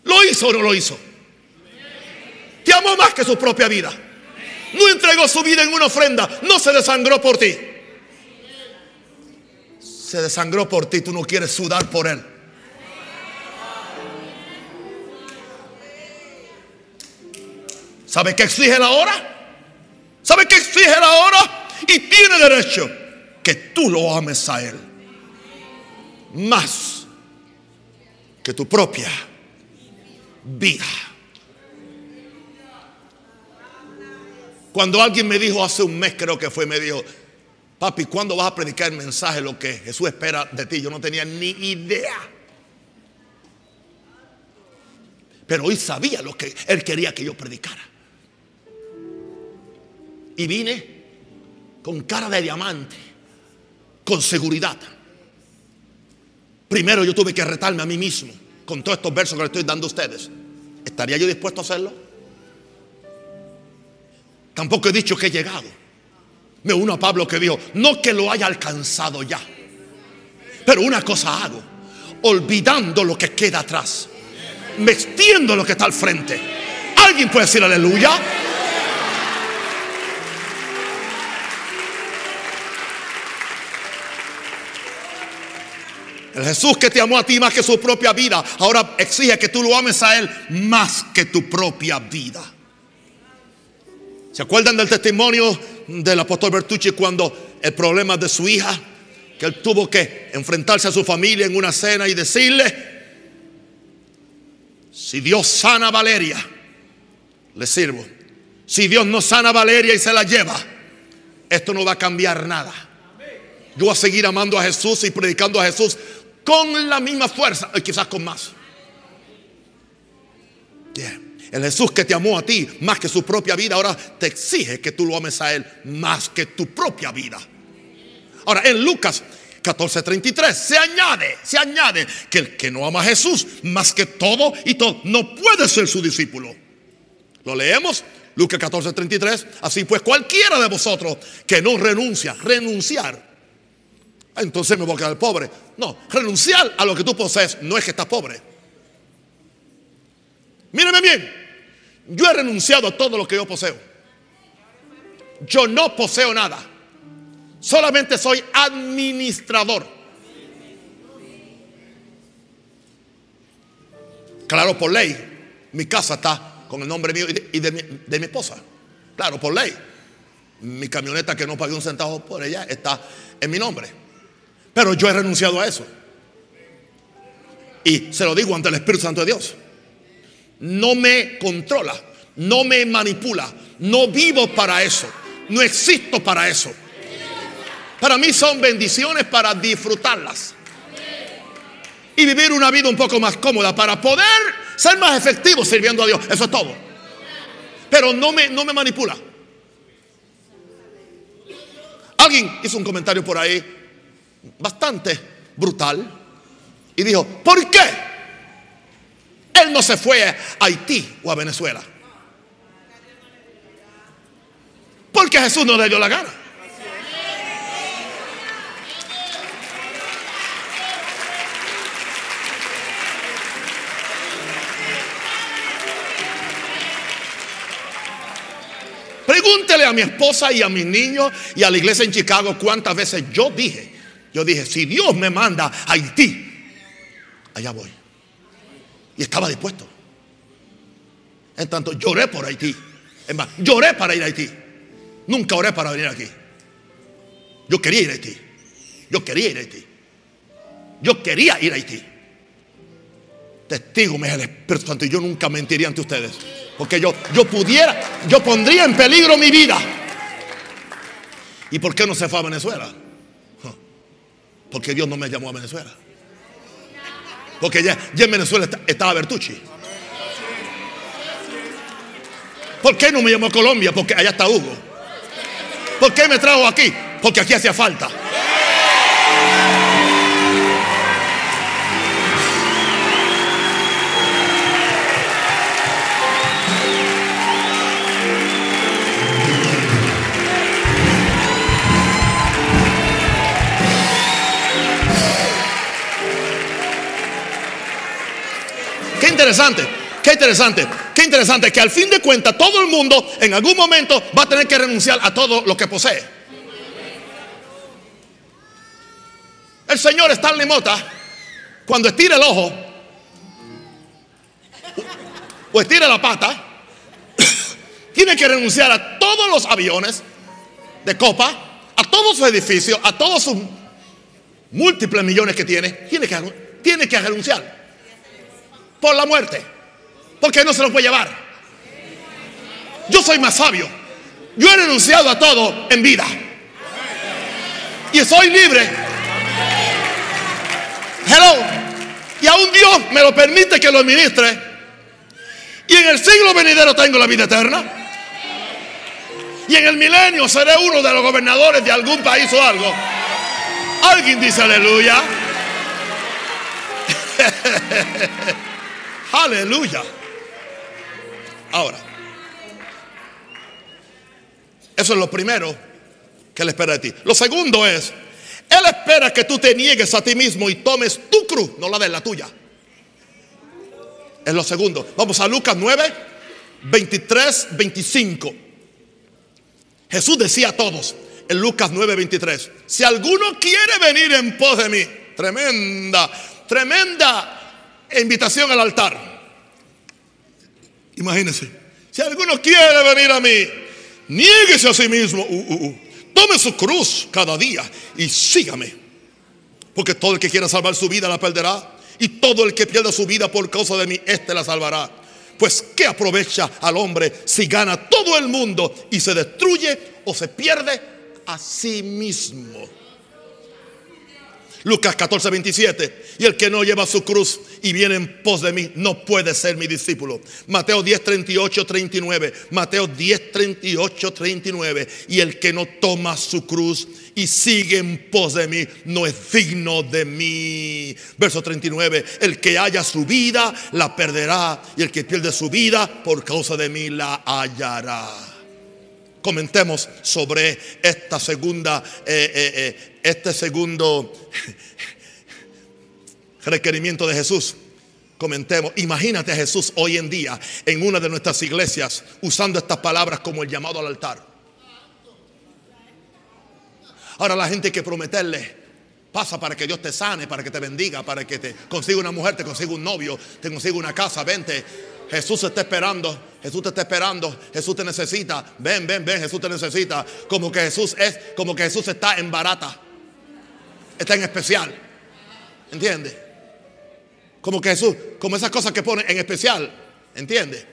¿Lo hizo o no lo hizo? Te amó más que su propia vida. No entregó su vida en una ofrenda, no se desangró por ti. Se desangró por ti, tú no quieres sudar por él. ¿Sabe qué exige la hora? ¿Sabe qué exige la hora? Y tiene derecho que tú lo ames a Él. Más que tu propia vida. Cuando alguien me dijo hace un mes, creo que fue, me dijo, papi, ¿cuándo vas a predicar el mensaje, lo que Jesús espera de ti? Yo no tenía ni idea. Pero hoy sabía lo que Él quería que yo predicara. Y vine con cara de diamante, con seguridad. Primero yo tuve que retarme a mí mismo con todos estos versos que le estoy dando a ustedes. ¿Estaría yo dispuesto a hacerlo? Tampoco he dicho que he llegado. Me uno a Pablo que dijo, no que lo haya alcanzado ya, pero una cosa hago, olvidando lo que queda atrás, me extiendo lo que está al frente. ¿Alguien puede decir aleluya? El Jesús que te amó a ti más que su propia vida, ahora exige que tú lo ames a Él más que tu propia vida. ¿Se acuerdan del testimonio del apóstol Bertucci cuando el problema de su hija, que él tuvo que enfrentarse a su familia en una cena y decirle, si Dios sana a Valeria, le sirvo. Si Dios no sana a Valeria y se la lleva, esto no va a cambiar nada. Yo voy a seguir amando a Jesús y predicando a Jesús con la misma fuerza, y quizás con más. El Jesús que te amó a ti más que su propia vida, ahora te exige que tú lo ames a Él más que tu propia vida. Ahora, en Lucas 14:33 se añade, se añade que el que no ama a Jesús más que todo y todo no puede ser su discípulo. Lo leemos, Lucas 14:33. Así pues, cualquiera de vosotros que no renuncia, renunciar entonces me voy a quedar pobre. No, renunciar a lo que tú posees no es que estás pobre. Míreme bien, yo he renunciado a todo lo que yo poseo. Yo no poseo nada. Solamente soy administrador. Claro, por ley, mi casa está con el nombre mío y de, mi, de mi esposa. Claro, por ley. Mi camioneta que no pagué un centavo por ella está en mi nombre. Pero yo he renunciado a eso. Y se lo digo ante el Espíritu Santo de Dios. No me controla, no me manipula, no vivo para eso, no existo para eso. Para mí son bendiciones para disfrutarlas. Y vivir una vida un poco más cómoda para poder ser más efectivo sirviendo a Dios. Eso es todo. Pero no me, no me manipula. Alguien hizo un comentario por ahí bastante brutal y dijo, ¿por qué? Él no se fue a Haití o a Venezuela. porque Jesús no le dio la gana. Pregúntele a mi esposa y a mis niños y a la iglesia en Chicago cuántas veces yo dije, yo dije, si Dios me manda a Haití, allá voy. Y estaba dispuesto. En tanto, lloré por Haití. Es más, lloré para ir a Haití. Nunca oré para venir aquí. Yo quería ir a Haití. Yo quería ir a Haití. Yo quería ir a Haití. Testigo me es el Espíritu Santo y yo nunca mentiría ante ustedes. Porque yo, yo pudiera, yo pondría en peligro mi vida. ¿Y por qué no se fue a Venezuela? Porque Dios no me llamó a Venezuela. Porque ya, en Venezuela estaba Bertucci. ¿Por qué no me llamó a Colombia? Porque allá está Hugo. ¿Por qué me trajo aquí? Porque aquí hacía falta. Interesante, qué interesante, qué interesante que al fin de cuentas todo el mundo en algún momento va a tener que renunciar a todo lo que posee. El Señor Stanley Mota, cuando estira el ojo o estira la pata, tiene que renunciar a todos los aviones de copa, a todos sus edificios, a todos sus múltiples millones que tiene. Tiene que, tiene que renunciar por la muerte. Porque no se lo puede llevar. Yo soy más sabio. Yo he renunciado a todo en vida. Y soy libre. Hello. Y aún Dios me lo permite que lo administre. Y en el siglo venidero tengo la vida eterna. Y en el milenio seré uno de los gobernadores de algún país o algo. Alguien dice aleluya. Aleluya. Ahora, eso es lo primero que Él espera de ti. Lo segundo es, Él espera que tú te niegues a ti mismo y tomes tu cruz, no la de la tuya. Es lo segundo. Vamos a Lucas 9, 23, 25. Jesús decía a todos en Lucas 9, 23, si alguno quiere venir en pos de mí, tremenda, tremenda invitación al altar. Imagínense, si alguno quiere venir a mí, niéguese a sí mismo, uh, uh, uh. tome su cruz cada día y sígame. Porque todo el que quiera salvar su vida la perderá. Y todo el que pierda su vida por causa de mí, éste la salvará. Pues ¿qué aprovecha al hombre si gana todo el mundo y se destruye o se pierde a sí mismo? Lucas 14, 27. Y el que no lleva su cruz y viene en pos de mí no puede ser mi discípulo. Mateo 10, 38, 39. Mateo 10, 38, 39. Y el que no toma su cruz y sigue en pos de mí no es digno de mí. Verso 39. El que haya su vida la perderá. Y el que pierde su vida por causa de mí la hallará comentemos sobre esta segunda, eh, eh, eh, este segundo requerimiento de Jesús. Comentemos, imagínate a Jesús hoy en día en una de nuestras iglesias usando estas palabras como el llamado al altar. Ahora la gente hay que prometerle, pasa para que Dios te sane, para que te bendiga, para que te consiga una mujer, te consiga un novio, te consiga una casa, vente, Jesús te está esperando. Jesús te está esperando. Jesús te necesita. Ven, ven, ven. Jesús te necesita. Como que Jesús es, como que Jesús está en barata. Está en especial. ¿Entiende? Como que Jesús, como esas cosas que pone en especial. ¿Entiende?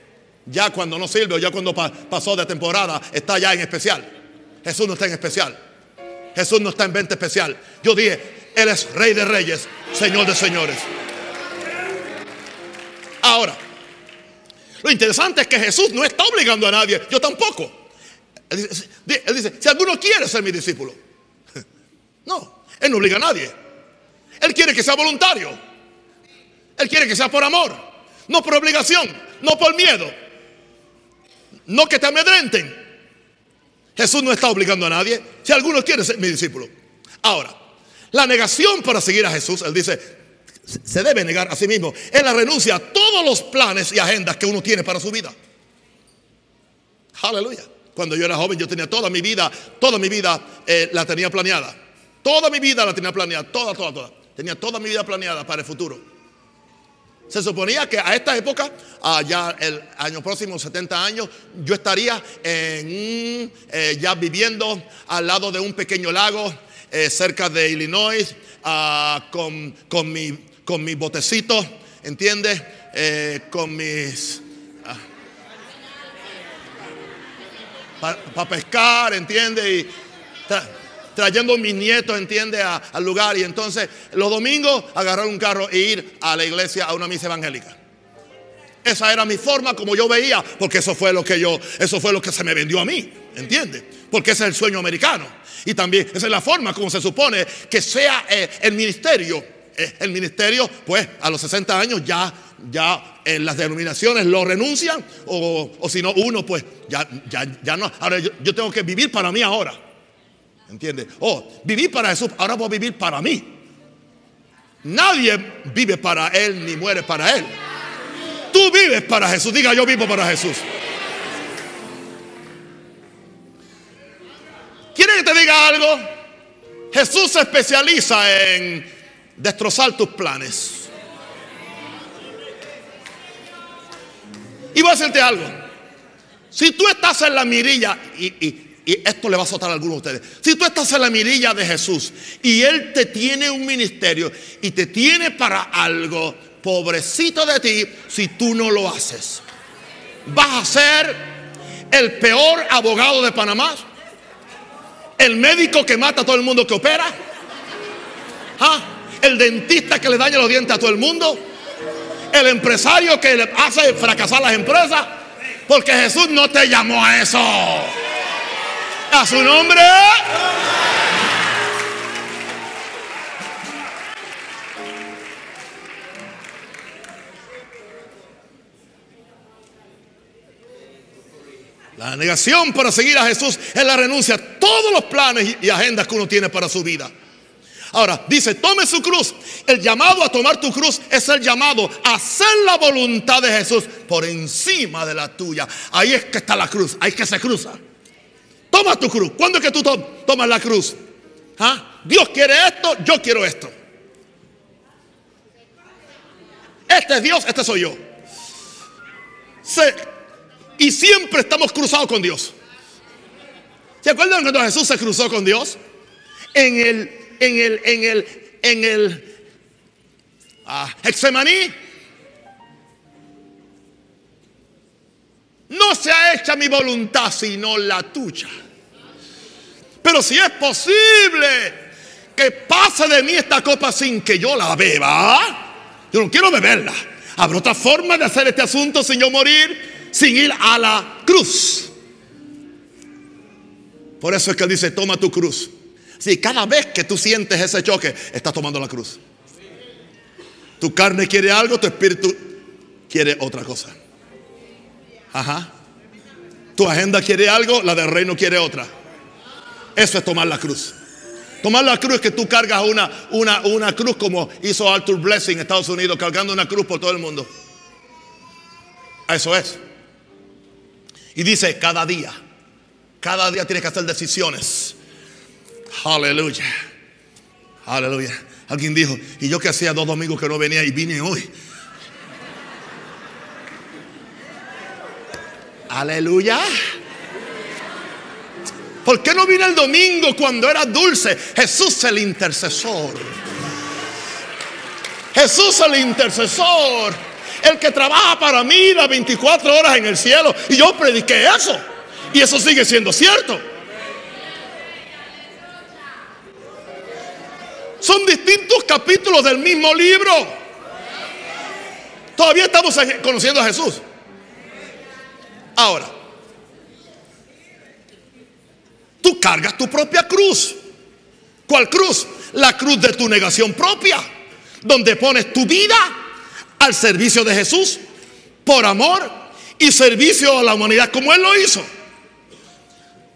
Ya cuando no sirve o ya cuando pasó de temporada, está ya en especial. Jesús no está en especial. Jesús no está en venta especial. Yo dije, Él es Rey de Reyes, Señor de Señores. Ahora. Lo interesante es que Jesús no está obligando a nadie, yo tampoco. Él dice, si alguno quiere ser mi discípulo. No, Él no obliga a nadie. Él quiere que sea voluntario. Él quiere que sea por amor, no por obligación, no por miedo. No que te amedrenten. Jesús no está obligando a nadie. Si alguno quiere ser mi discípulo. Ahora, la negación para seguir a Jesús, él dice, se debe negar a sí mismo. Es la renuncia a todos los planes y agendas que uno tiene para su vida. Aleluya. Cuando yo era joven, yo tenía toda mi vida, toda mi vida eh, la tenía planeada. Toda mi vida la tenía planeada, toda, toda, toda. Tenía toda mi vida planeada para el futuro. Se suponía que a esta época, allá el año próximo, 70 años, yo estaría eh, ya viviendo al lado de un pequeño lago eh, cerca de Illinois ah, con, con, mi, con mi botecito, ¿entiendes? Eh, con mis... Ah, para pescar, ¿entiendes? Y trayendo mis nietos, entiende, al lugar. Y entonces los domingos agarrar un carro e ir a la iglesia a una misa evangélica. Esa era mi forma como yo veía, porque eso fue lo que yo, eso fue lo que se me vendió a mí, ¿entiende? Porque ese es el sueño americano. Y también esa es la forma como se supone que sea eh, el ministerio. Eh, el ministerio, pues a los 60 años ya, ya en las denominaciones lo renuncian, o, si no, uno, pues ya, ya, ya no. Ahora yo tengo que vivir para mí ahora. ¿Entiendes? Oh, viví para Jesús, ahora voy a vivir para mí. Nadie vive para Él ni muere para Él. Tú vives para Jesús. Diga, yo vivo para Jesús. ¿Quiere que te diga algo? Jesús se especializa en destrozar tus planes. Y voy a decirte algo. Si tú estás en la mirilla y, y esto le va a azotar a algunos de ustedes. Si tú estás en la mirilla de Jesús y Él te tiene un ministerio y te tiene para algo, pobrecito de ti si tú no lo haces. Vas a ser el peor abogado de Panamá, el médico que mata a todo el mundo que opera, ¿Ah? el dentista que le daña los dientes a todo el mundo, el empresario que le hace fracasar las empresas, porque Jesús no te llamó a eso. A su nombre. La negación para seguir a Jesús es la renuncia a todos los planes y agendas que uno tiene para su vida. Ahora, dice, tome su cruz. El llamado a tomar tu cruz es el llamado a hacer la voluntad de Jesús por encima de la tuya. Ahí es que está la cruz, ahí es que se cruza. Toma tu cruz. ¿Cuándo es que tú tomas la cruz? ¿Ah? Dios quiere esto, yo quiero esto. Este es Dios, este soy yo. y siempre estamos cruzados con Dios. ¿Se acuerdan cuando Jesús se cruzó con Dios? En el, en el, en el, en el ah, Hexemaní. No se ha hecha mi voluntad sino la tuya. Pero si es posible que pase de mí esta copa sin que yo la beba, yo no quiero beberla. Habrá otra forma de hacer este asunto sin yo morir, sin ir a la cruz. Por eso es que dice, toma tu cruz. Si cada vez que tú sientes ese choque, estás tomando la cruz. Tu carne quiere algo, tu espíritu quiere otra cosa. Ajá. Tu agenda quiere algo, la del reino quiere otra. Eso es tomar la cruz. Tomar la cruz es que tú cargas una, una, una cruz como hizo Arthur Blessing en Estados Unidos, cargando una cruz por todo el mundo. Eso es. Y dice, cada día, cada día tienes que hacer decisiones. Aleluya. Aleluya. Alguien dijo, y yo que hacía dos domingos que no venía y vine hoy. Aleluya. ¿Por qué no vino el domingo cuando era dulce? Jesús es el intercesor. Jesús es el intercesor. El que trabaja para mí las 24 horas en el cielo. Y yo prediqué eso. Y eso sigue siendo cierto. Son distintos capítulos del mismo libro. Todavía estamos conociendo a Jesús. Ahora, tú cargas tu propia cruz. ¿Cuál cruz? La cruz de tu negación propia, donde pones tu vida al servicio de Jesús por amor y servicio a la humanidad como Él lo hizo.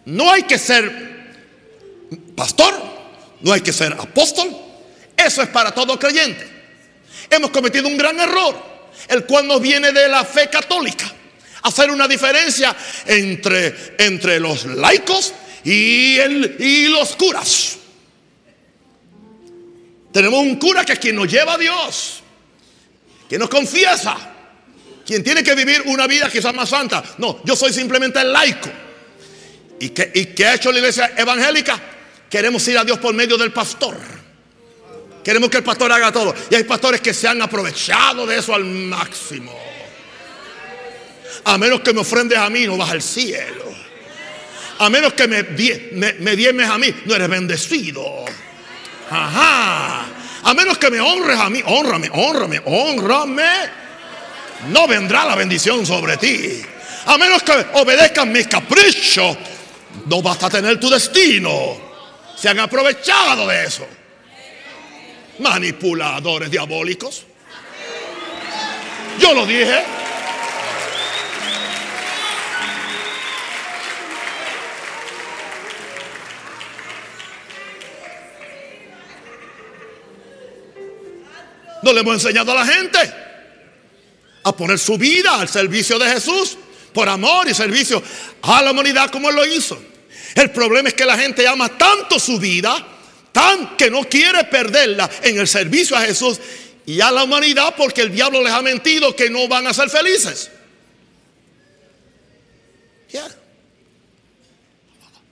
No hay que ser pastor, no hay que ser apóstol. Eso es para todo creyente. Hemos cometido un gran error, el cual nos viene de la fe católica. Hacer una diferencia entre, entre los laicos y, el, y los curas. Tenemos un cura que es quien nos lleva a Dios, quien nos confiesa, quien tiene que vivir una vida quizás más santa. No, yo soy simplemente el laico. ¿Y que, y qué ha hecho la iglesia evangélica? Queremos ir a Dios por medio del pastor. Queremos que el pastor haga todo. Y hay pastores que se han aprovechado de eso al máximo. A menos que me ofrendes a mí, no vas al cielo. A menos que me, me, me diemes a mí, no eres bendecido. Ajá. A menos que me honres a mí, honrame, honrame, honrame. No vendrá la bendición sobre ti. A menos que obedezcan mis caprichos, no vas a tener tu destino. Se han aprovechado de eso. Manipuladores diabólicos. Yo lo dije. No le hemos enseñado a la gente a poner su vida al servicio de Jesús por amor y servicio a la humanidad como Él lo hizo. El problema es que la gente ama tanto su vida, tan que no quiere perderla en el servicio a Jesús y a la humanidad porque el diablo les ha mentido que no van a ser felices.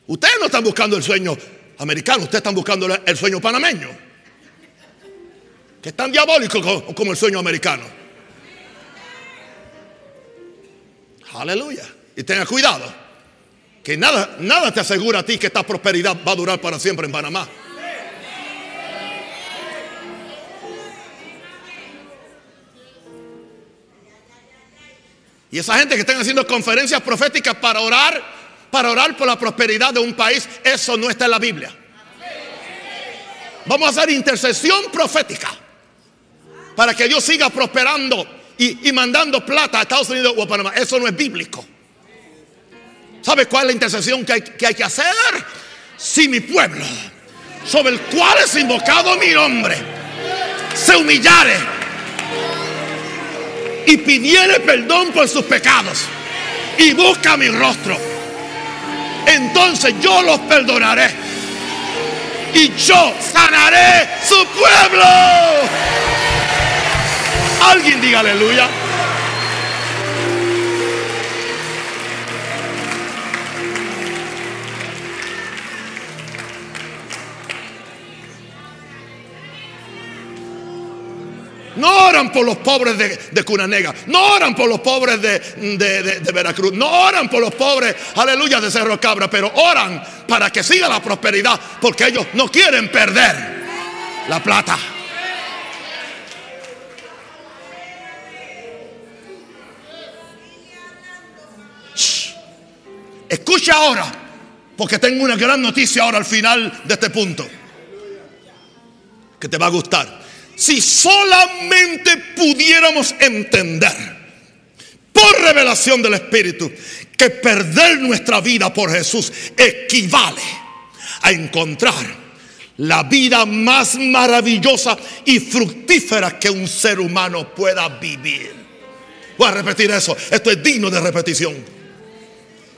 Ustedes no están buscando el sueño americano, ustedes están buscando el sueño panameño que es tan diabólico como, el sueño americano. Aleluya. Y tenga cuidado. Que nada, nada te asegura a ti que esta prosperidad va a durar para siempre en Panamá. Y esa gente que están haciendo conferencias proféticas para orar, para orar por la prosperidad de un país, eso no está en la Biblia. Vamos a hacer intercesión profética para que Dios siga prosperando y, mandando plata a Estados Unidos o a Panamá. Eso no es bíblico. ¿Sabe cuál es la intercesión que hay, que hay que hacer? Si mi pueblo, sobre el cual es invocado mi nombre, se humillare y pidiere perdón por sus pecados y busca mi rostro, entonces yo los perdonaré y yo sanaré su pueblo. Alguien diga aleluya. No oran por los pobres de, Cunanega. No oran por los pobres de, de, Veracruz. No oran por los pobres, aleluya, de Cerro Cabra. Pero oran para que siga la prosperidad. Porque ellos no quieren perder la plata. Escucha ahora, porque tengo una gran noticia ahora al final de este punto, que te va a gustar. Si solamente pudiéramos entender por revelación del Espíritu que perder nuestra vida por Jesús equivale a encontrar la vida más maravillosa y fructífera que un ser humano pueda vivir. Voy a repetir eso, esto es digno de repetición.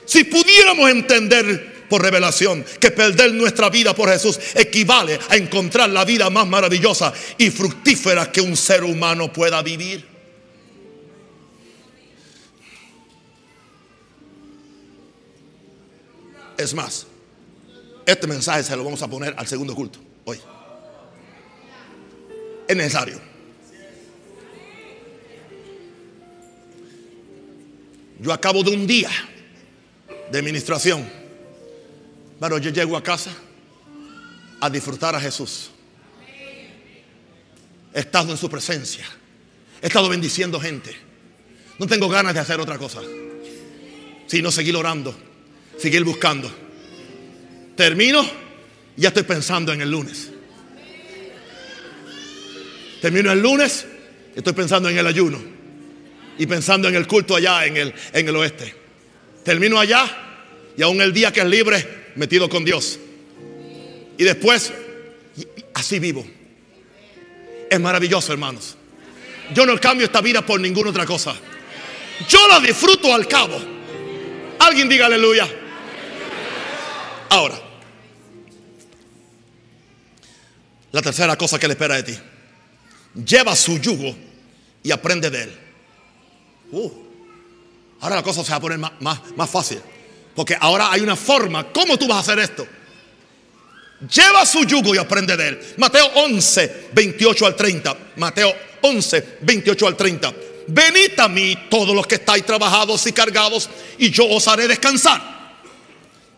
Si pudiéramos entender por revelación que perder nuestra vida por Jesús equivale a encontrar la vida más maravillosa y fructífera que un ser humano pueda vivir. Es más, este mensaje se lo vamos a poner al segundo culto hoy. Es necesario. Yo acabo de un día de administración. Pero yo llego a casa a disfrutar a Jesús. He estado en su presencia. He estado bendiciendo gente. No tengo ganas de hacer otra cosa. Sino seguir orando. Seguir buscando. Termino y ya estoy pensando en el lunes. Termino el lunes estoy pensando en el ayuno. Y pensando en el culto allá en el, en el oeste. Termino allá Y aún el día que es libre, metido con Dios. Y después, así vivo. Es maravilloso, hermanos. Yo no cambio esta vida por ninguna otra cosa. Yo la disfruto al cabo. Alguien diga aleluya. Ahora, la tercera cosa que le espera de ti. Lleva su yugo y aprende de él. Uh, ahora la cosa se va a poner más, más, más fácil. Porque ahora hay una forma. ¿Cómo tú vas a hacer esto? Lleva su yugo y aprende de él. Mateo 11, 28 al 30. Mateo 11, 28 al 30. Venid a mí todos los que estáis trabajados y cargados, y yo os haré descansar.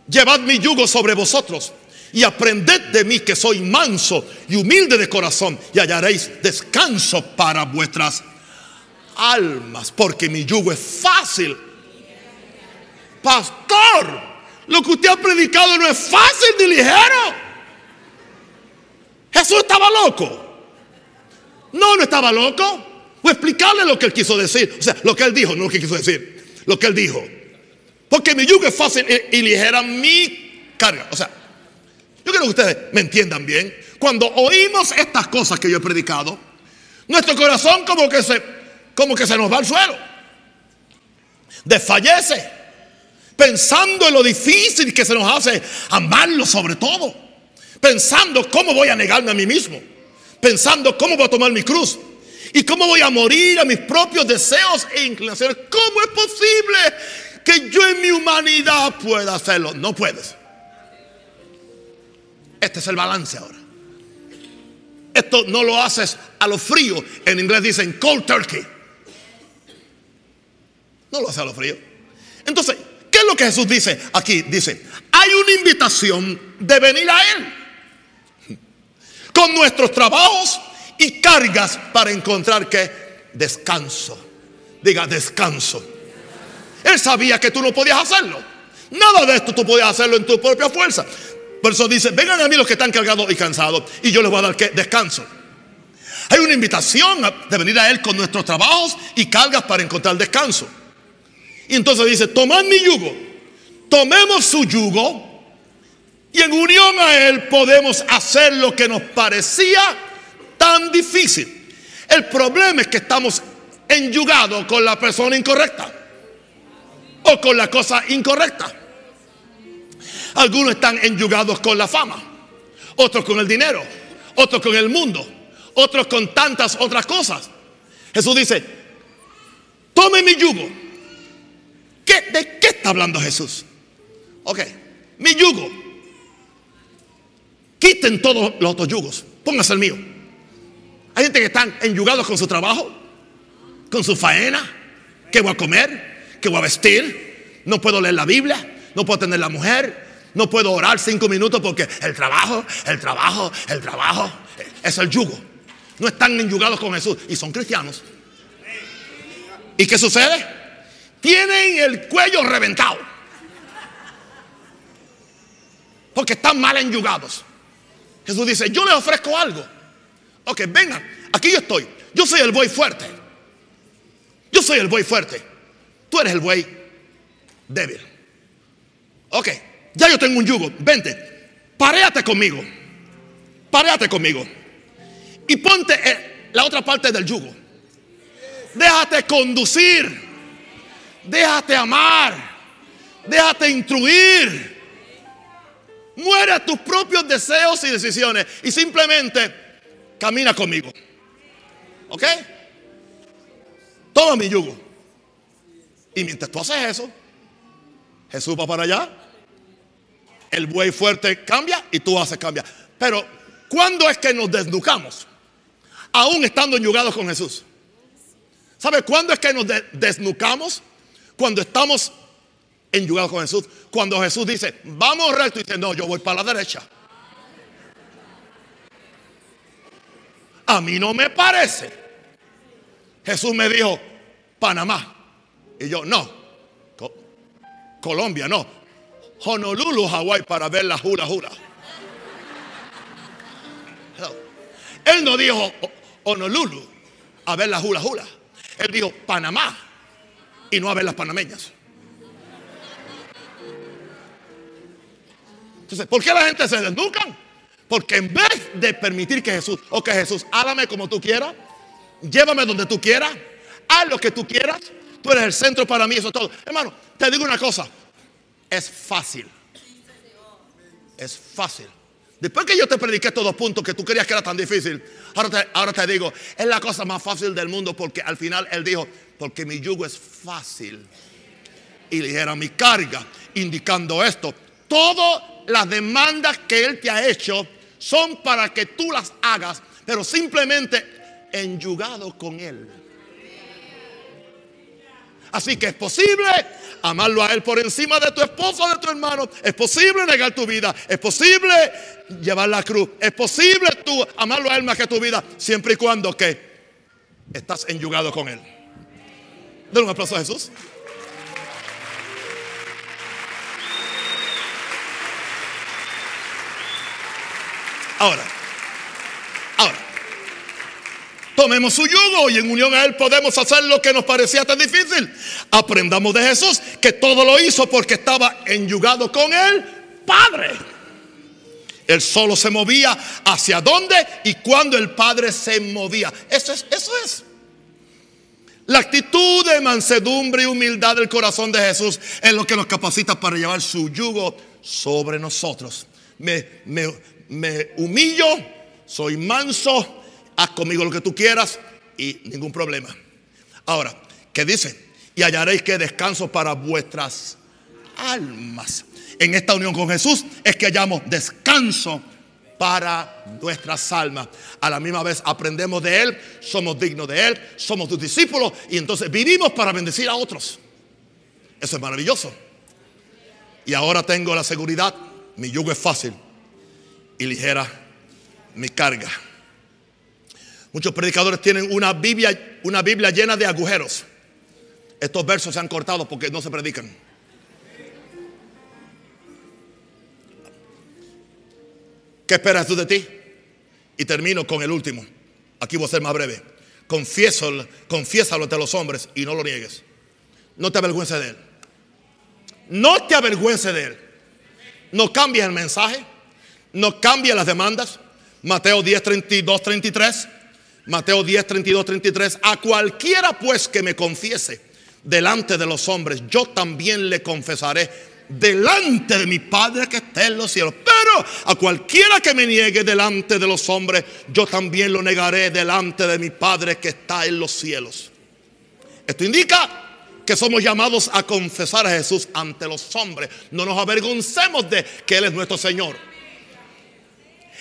Llevad mi yugo sobre vosotros y aprended de mí que soy manso y humilde de corazón, y hallaréis descanso para vuestras almas, porque mi yugo es fácil. Pastor, lo que usted ha predicado no es fácil ni ligero. Jesús estaba loco. No, no estaba loco. Voy explicarle lo que él quiso decir. O sea, lo que él dijo, no lo que quiso decir. Lo que él dijo. Porque mi yugo es fácil y, ligera mi carga. O sea, yo quiero que ustedes me entiendan bien. Cuando oímos estas cosas que yo he predicado, nuestro corazón como que se, como que se nos va al suelo. Desfallece. Pensando en lo difícil que se nos hace amarlo sobre todo pensando cómo voy a negarme a mí mismo, pensando cómo voy a tomar mi cruz y cómo voy a morir a mis propios deseos e inclinaciones. ¿Cómo es posible que yo en mi humanidad pueda hacerlo? No puedes. Este es el balance ahora. Esto no lo haces a lo frío. En inglés dicen cold turkey. No lo haces a lo frío. Entonces, ¿qué es lo que Jesús dice aquí? Dice, hay una invitación de venir a Él con nuestros trabajos y cargas para encontrar que descanso. Diga descanso. Él sabía que tú no podías hacerlo. Nada de esto tú podías hacerlo en tu propia fuerza. Por eso dice, vengan a mí los que están cargados y cansados y yo les voy a dar que descanso. Hay una invitación de venir a Él con nuestros trabajos y cargas para encontrar descanso. Y entonces dice, tomad mi yugo, tomemos su yugo y en unión a Él podemos hacer lo que nos parecía tan difícil. El problema es que estamos enyugados con la persona incorrecta o con la cosa incorrecta. Algunos están enyugados con la fama, otros con el dinero, otros con el mundo, otros con tantas otras cosas. Jesús dice, tome mi yugo. ¿De qué está hablando Jesús? Ok, mi yugo Quiten todos los otros yugos. Póngase el mío. Hay gente que están enyugados con su trabajo, con su faena. ¿Qué voy a comer? ¿Qué voy a vestir? No puedo leer la Biblia. No puedo tener la mujer. No puedo orar cinco minutos porque el trabajo, el trabajo, el trabajo es el yugo. No están enyugados con Jesús y son cristianos. ¿Y qué sucede? Tienen el cuello reventado. Porque están mal enyugados. Jesús dice, yo les ofrezco algo. Ok, vengan, aquí yo estoy. Yo soy el buey fuerte. Yo soy el buey fuerte. Tú eres el buey débil. Ok, ya yo tengo un yugo. Vente, paréate conmigo. Paréate conmigo. Y ponte la otra parte del yugo. Déjate conducir. Déjate amar. Déjate instruir. Muere a tus propios deseos y decisiones y simplemente camina conmigo. ¿Ok? Toma mi yugo. Y mientras tú haces eso, Jesús va para allá. El buey fuerte cambia y tú haces cambia. Pero, ¿cuándo es que nos desnucamos? Aún estando enyugados con Jesús. ¿Sabe cuándo es que nos desnucamos? Cuando estamos enyugado con Jesús. Cuando Jesús dice, vamos recto, y dice, no, yo voy para la derecha. A mí no me parece. Jesús me dijo, Panamá. Y yo, no. Colombia, no. Honolulu, Hawái, para ver la jura jura. Él no dijo Honolulu a ver la jura jura. Él dijo Panamá y no a ver las panameñas. Entonces, ¿por qué la gente se desnucan? Porque en vez de permitir que Jesús, o que Jesús, hágame como tú quieras, llévame donde tú quieras, haz lo que tú quieras, tú eres el centro para mí, eso es todo. Hermano, te digo una cosa, es fácil. Es fácil. Después que yo te prediqué estos dos puntos que tú querías que era tan difícil, ahora te, ahora te digo, es la cosa más fácil del mundo porque al final él dijo, porque mi yugo es fácil y ligera mi carga, indicando esto. Todas las demandas que él te ha hecho son para que tú las hagas, pero simplemente enyugado con él. Así que es posible amarlo a Él por encima de tu esposo, de tu hermano. Es posible negar tu vida. Es posible llevar la cruz. Es posible tú amarlo a Él más que tu vida, siempre y cuando que estás enyugado con Él. Denle un aplauso a Jesús. Ahora, ahora, tomemos su yugo y en unión a Él podemos hacer lo que nos parecía tan difícil. Aprendamos de Jesús que todo lo hizo porque estaba enyugado con el Padre. Él solo se movía hacia dónde y cuando el Padre se movía. Eso es, eso es. La actitud de mansedumbre y humildad del corazón de Jesús es lo que nos capacita para llevar su yugo sobre nosotros. Me, me, me humillo, soy manso, haz conmigo lo que tú quieras y ningún problema. Ahora, ¿qué dice? Y hallaréis que descanso para vuestras almas. En esta unión con Jesús es que hallamos descanso para nuestras almas. A la misma vez aprendemos de Él, somos dignos de Él, somos tus discípulos y entonces vivimos para bendecir a otros. Eso es maravilloso. Y ahora tengo la seguridad, mi yugo es fácil y ligera mi carga. Muchos predicadores tienen una Biblia, una Biblia llena de agujeros. Estos versos se han cortado porque no se predican. ¿Qué esperas tú de ti? Y termino con el último. Aquí voy a ser más breve. Confiésalo, confiésalo ante los hombres y no lo niegues. No te avergüences de él. No te avergüences de él. No cambies el mensaje. No cambies las demandas. Mateo 10, 32, 33. Mateo 10, 32, 33. A cualquiera pues que me confiese delante de los hombres, yo también le confesaré delante de mi Padre que está en los cielos. Pero a cualquiera que me niegue delante de los hombres, yo también lo negaré delante de mi Padre que está en los cielos. Esto indica que somos llamados a confesar a Jesús ante los hombres. No nos avergoncemos de que Él es nuestro Señor.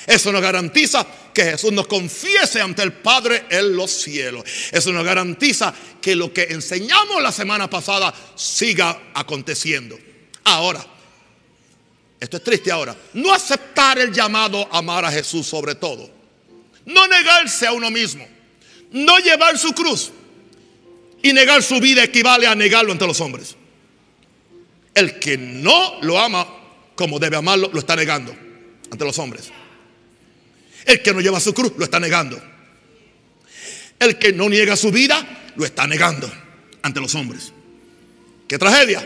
Eso nos garantiza que Jesús nos confiese ante el Padre en los cielos. Eso nos garantiza que lo que enseñamos la semana pasada siga aconteciendo. Ahora, esto es triste ahora, no aceptar el llamado a amar a Jesús sobre todo. No negarse a uno mismo. No llevar su cruz. Y negar su vida equivale a negarlo ante los hombres. El que no lo ama como debe amarlo, lo está negando ante los hombres. El que no lleva su cruz, lo está negando. El que no niega su vida, lo está negando ante los hombres. Qué tragedia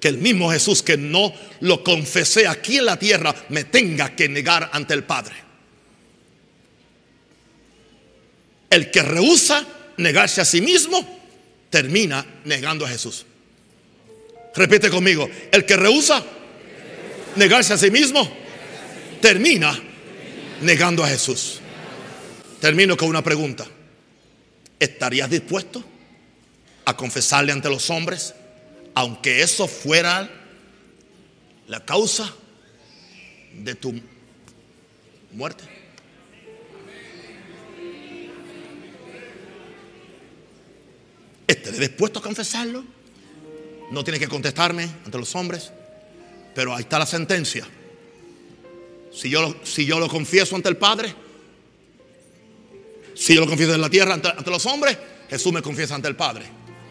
que el mismo Jesús que no lo confesé aquí en la tierra me tenga que negar ante el Padre. El que rehúsa negarse a sí mismo termina negando a Jesús. Repite conmigo, el que rehúsa negarse a sí mismo termina negando a Jesús. Termino con una pregunta. ¿Estarías dispuesto a confesarle ante los hombres? aunque eso fuera la causa de tu muerte. ¿Estaré dispuesto a confesarlo? No tiene que contestarme ante los hombres, pero ahí está la sentencia. Si yo, lo, confieso ante el Padre, si yo lo confieso en la tierra ante, los hombres, Jesús me confiesa ante el Padre.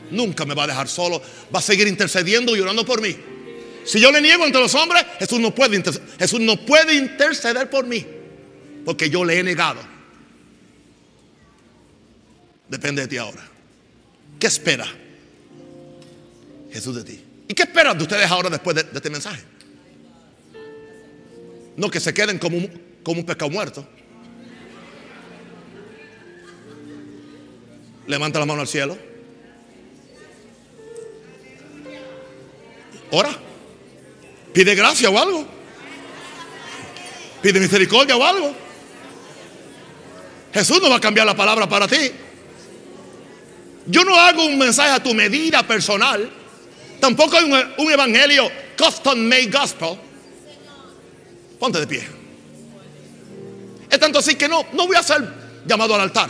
Nunca me va a dejar solo. Va a seguir intercediendo y orando por mí. Si yo le niego ante los hombres, Jesús no puede, Jesús no puede interceder por mí. Porque yo le he negado. Depende de ti ahora. ¿Qué espera Jesús de ti? ¿Y qué esperan de ustedes ahora después de, de este mensaje? No que se queden como un, como un pescado muerto. Levanta la mano al cielo. Ora. Pide gracia o algo. Pide misericordia o algo. Jesús no va a cambiar la palabra para ti. Yo no hago un mensaje a tu medida personal. Tampoco hay un, evangelio custom made gospel. Ponte de pie. Es tanto así que no, no voy a ser llamado al altar.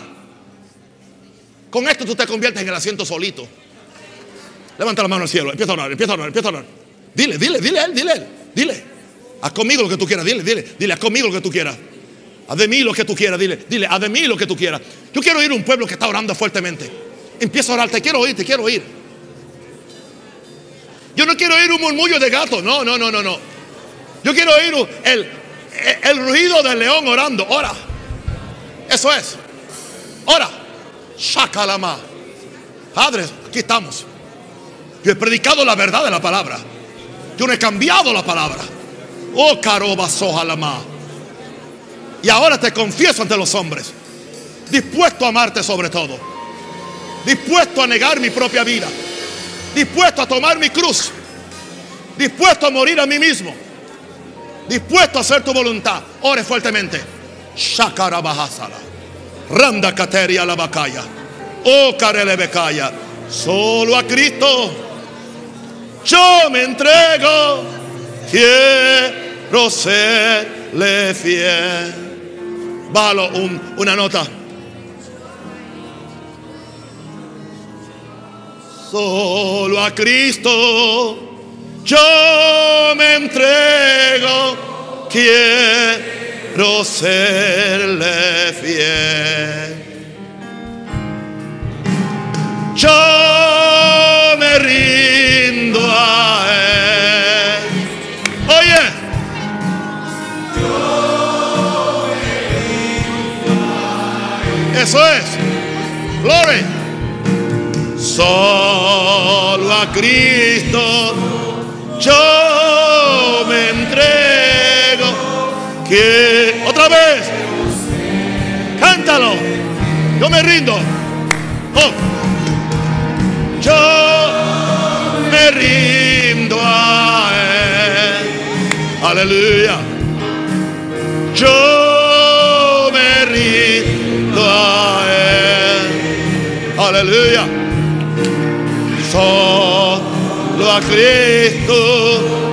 Con esto tú te conviertes en el asiento solito. Levanta la mano al cielo, empieza a orar, empieza a orar, empieza a orar. Dile, dile, dile a él, dile a él, dile. Haz conmigo lo que tú quieras, dile, dile, dile, haz conmigo lo que tú quieras. Haz de mí lo que tú quieras, dile, dile, haz de mí lo que tú quieras. Yo quiero oír un pueblo que está orando fuertemente. Empieza a orar, te quiero oír, te quiero oír. Yo no quiero oír un murmullo de gato, no, no, no, no, no. Yo quiero oír el, el ruido del león orando, ora. Eso es. Ora. Shakalama. Padres, aquí estamos. Yo he predicado la verdad de la palabra. Yo no he cambiado la palabra. Oh, caroba sojalama. Y ahora te confieso ante los hombres. Dispuesto a amarte sobre todo. Dispuesto a negar mi propia vida. Dispuesto a tomar mi cruz. Dispuesto a morir a mí mismo. Dispuesto a hacer tu voluntad. Ore fuertemente. Shakarabahasala. Randa Kateria la Bacaya. Oh Karele Becaya. Solo a Cristo yo me entrego, quiero serle fiel. Bájalo una nota. Solo a Cristo yo me entrego, quiero serle fiel. Yo me rindo a Él. Oye. Yo me rindo a Él. Eso es. Gloria. Solo a Cristo yo otra vez. Cántalo. Yo me rindo. Oh yo me rindo a Él. Aleluya. Yo me rindo a Él. Aleluya. Solo a Cristo.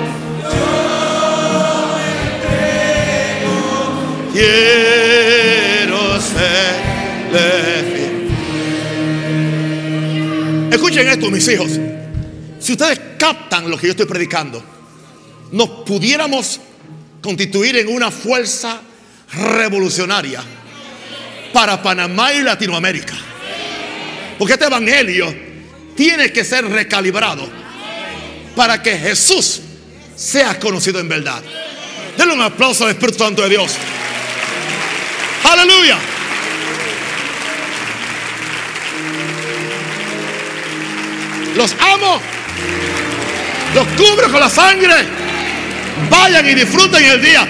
Quiero ser Escuchen esto, mis hijos. Si ustedes captan lo que yo estoy predicando, nos pudiéramos constituir en una fuerza revolucionaria para Panamá y Latinoamérica. Porque este evangelio tiene que ser recalibrado para que Jesús sea conocido en verdad. Denle un aplauso al Espíritu Santo de Dios. Aleluya. Los amo. Los cubro con la sangre. Vayan y disfruten el día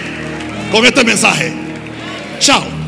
con este mensaje. Chao.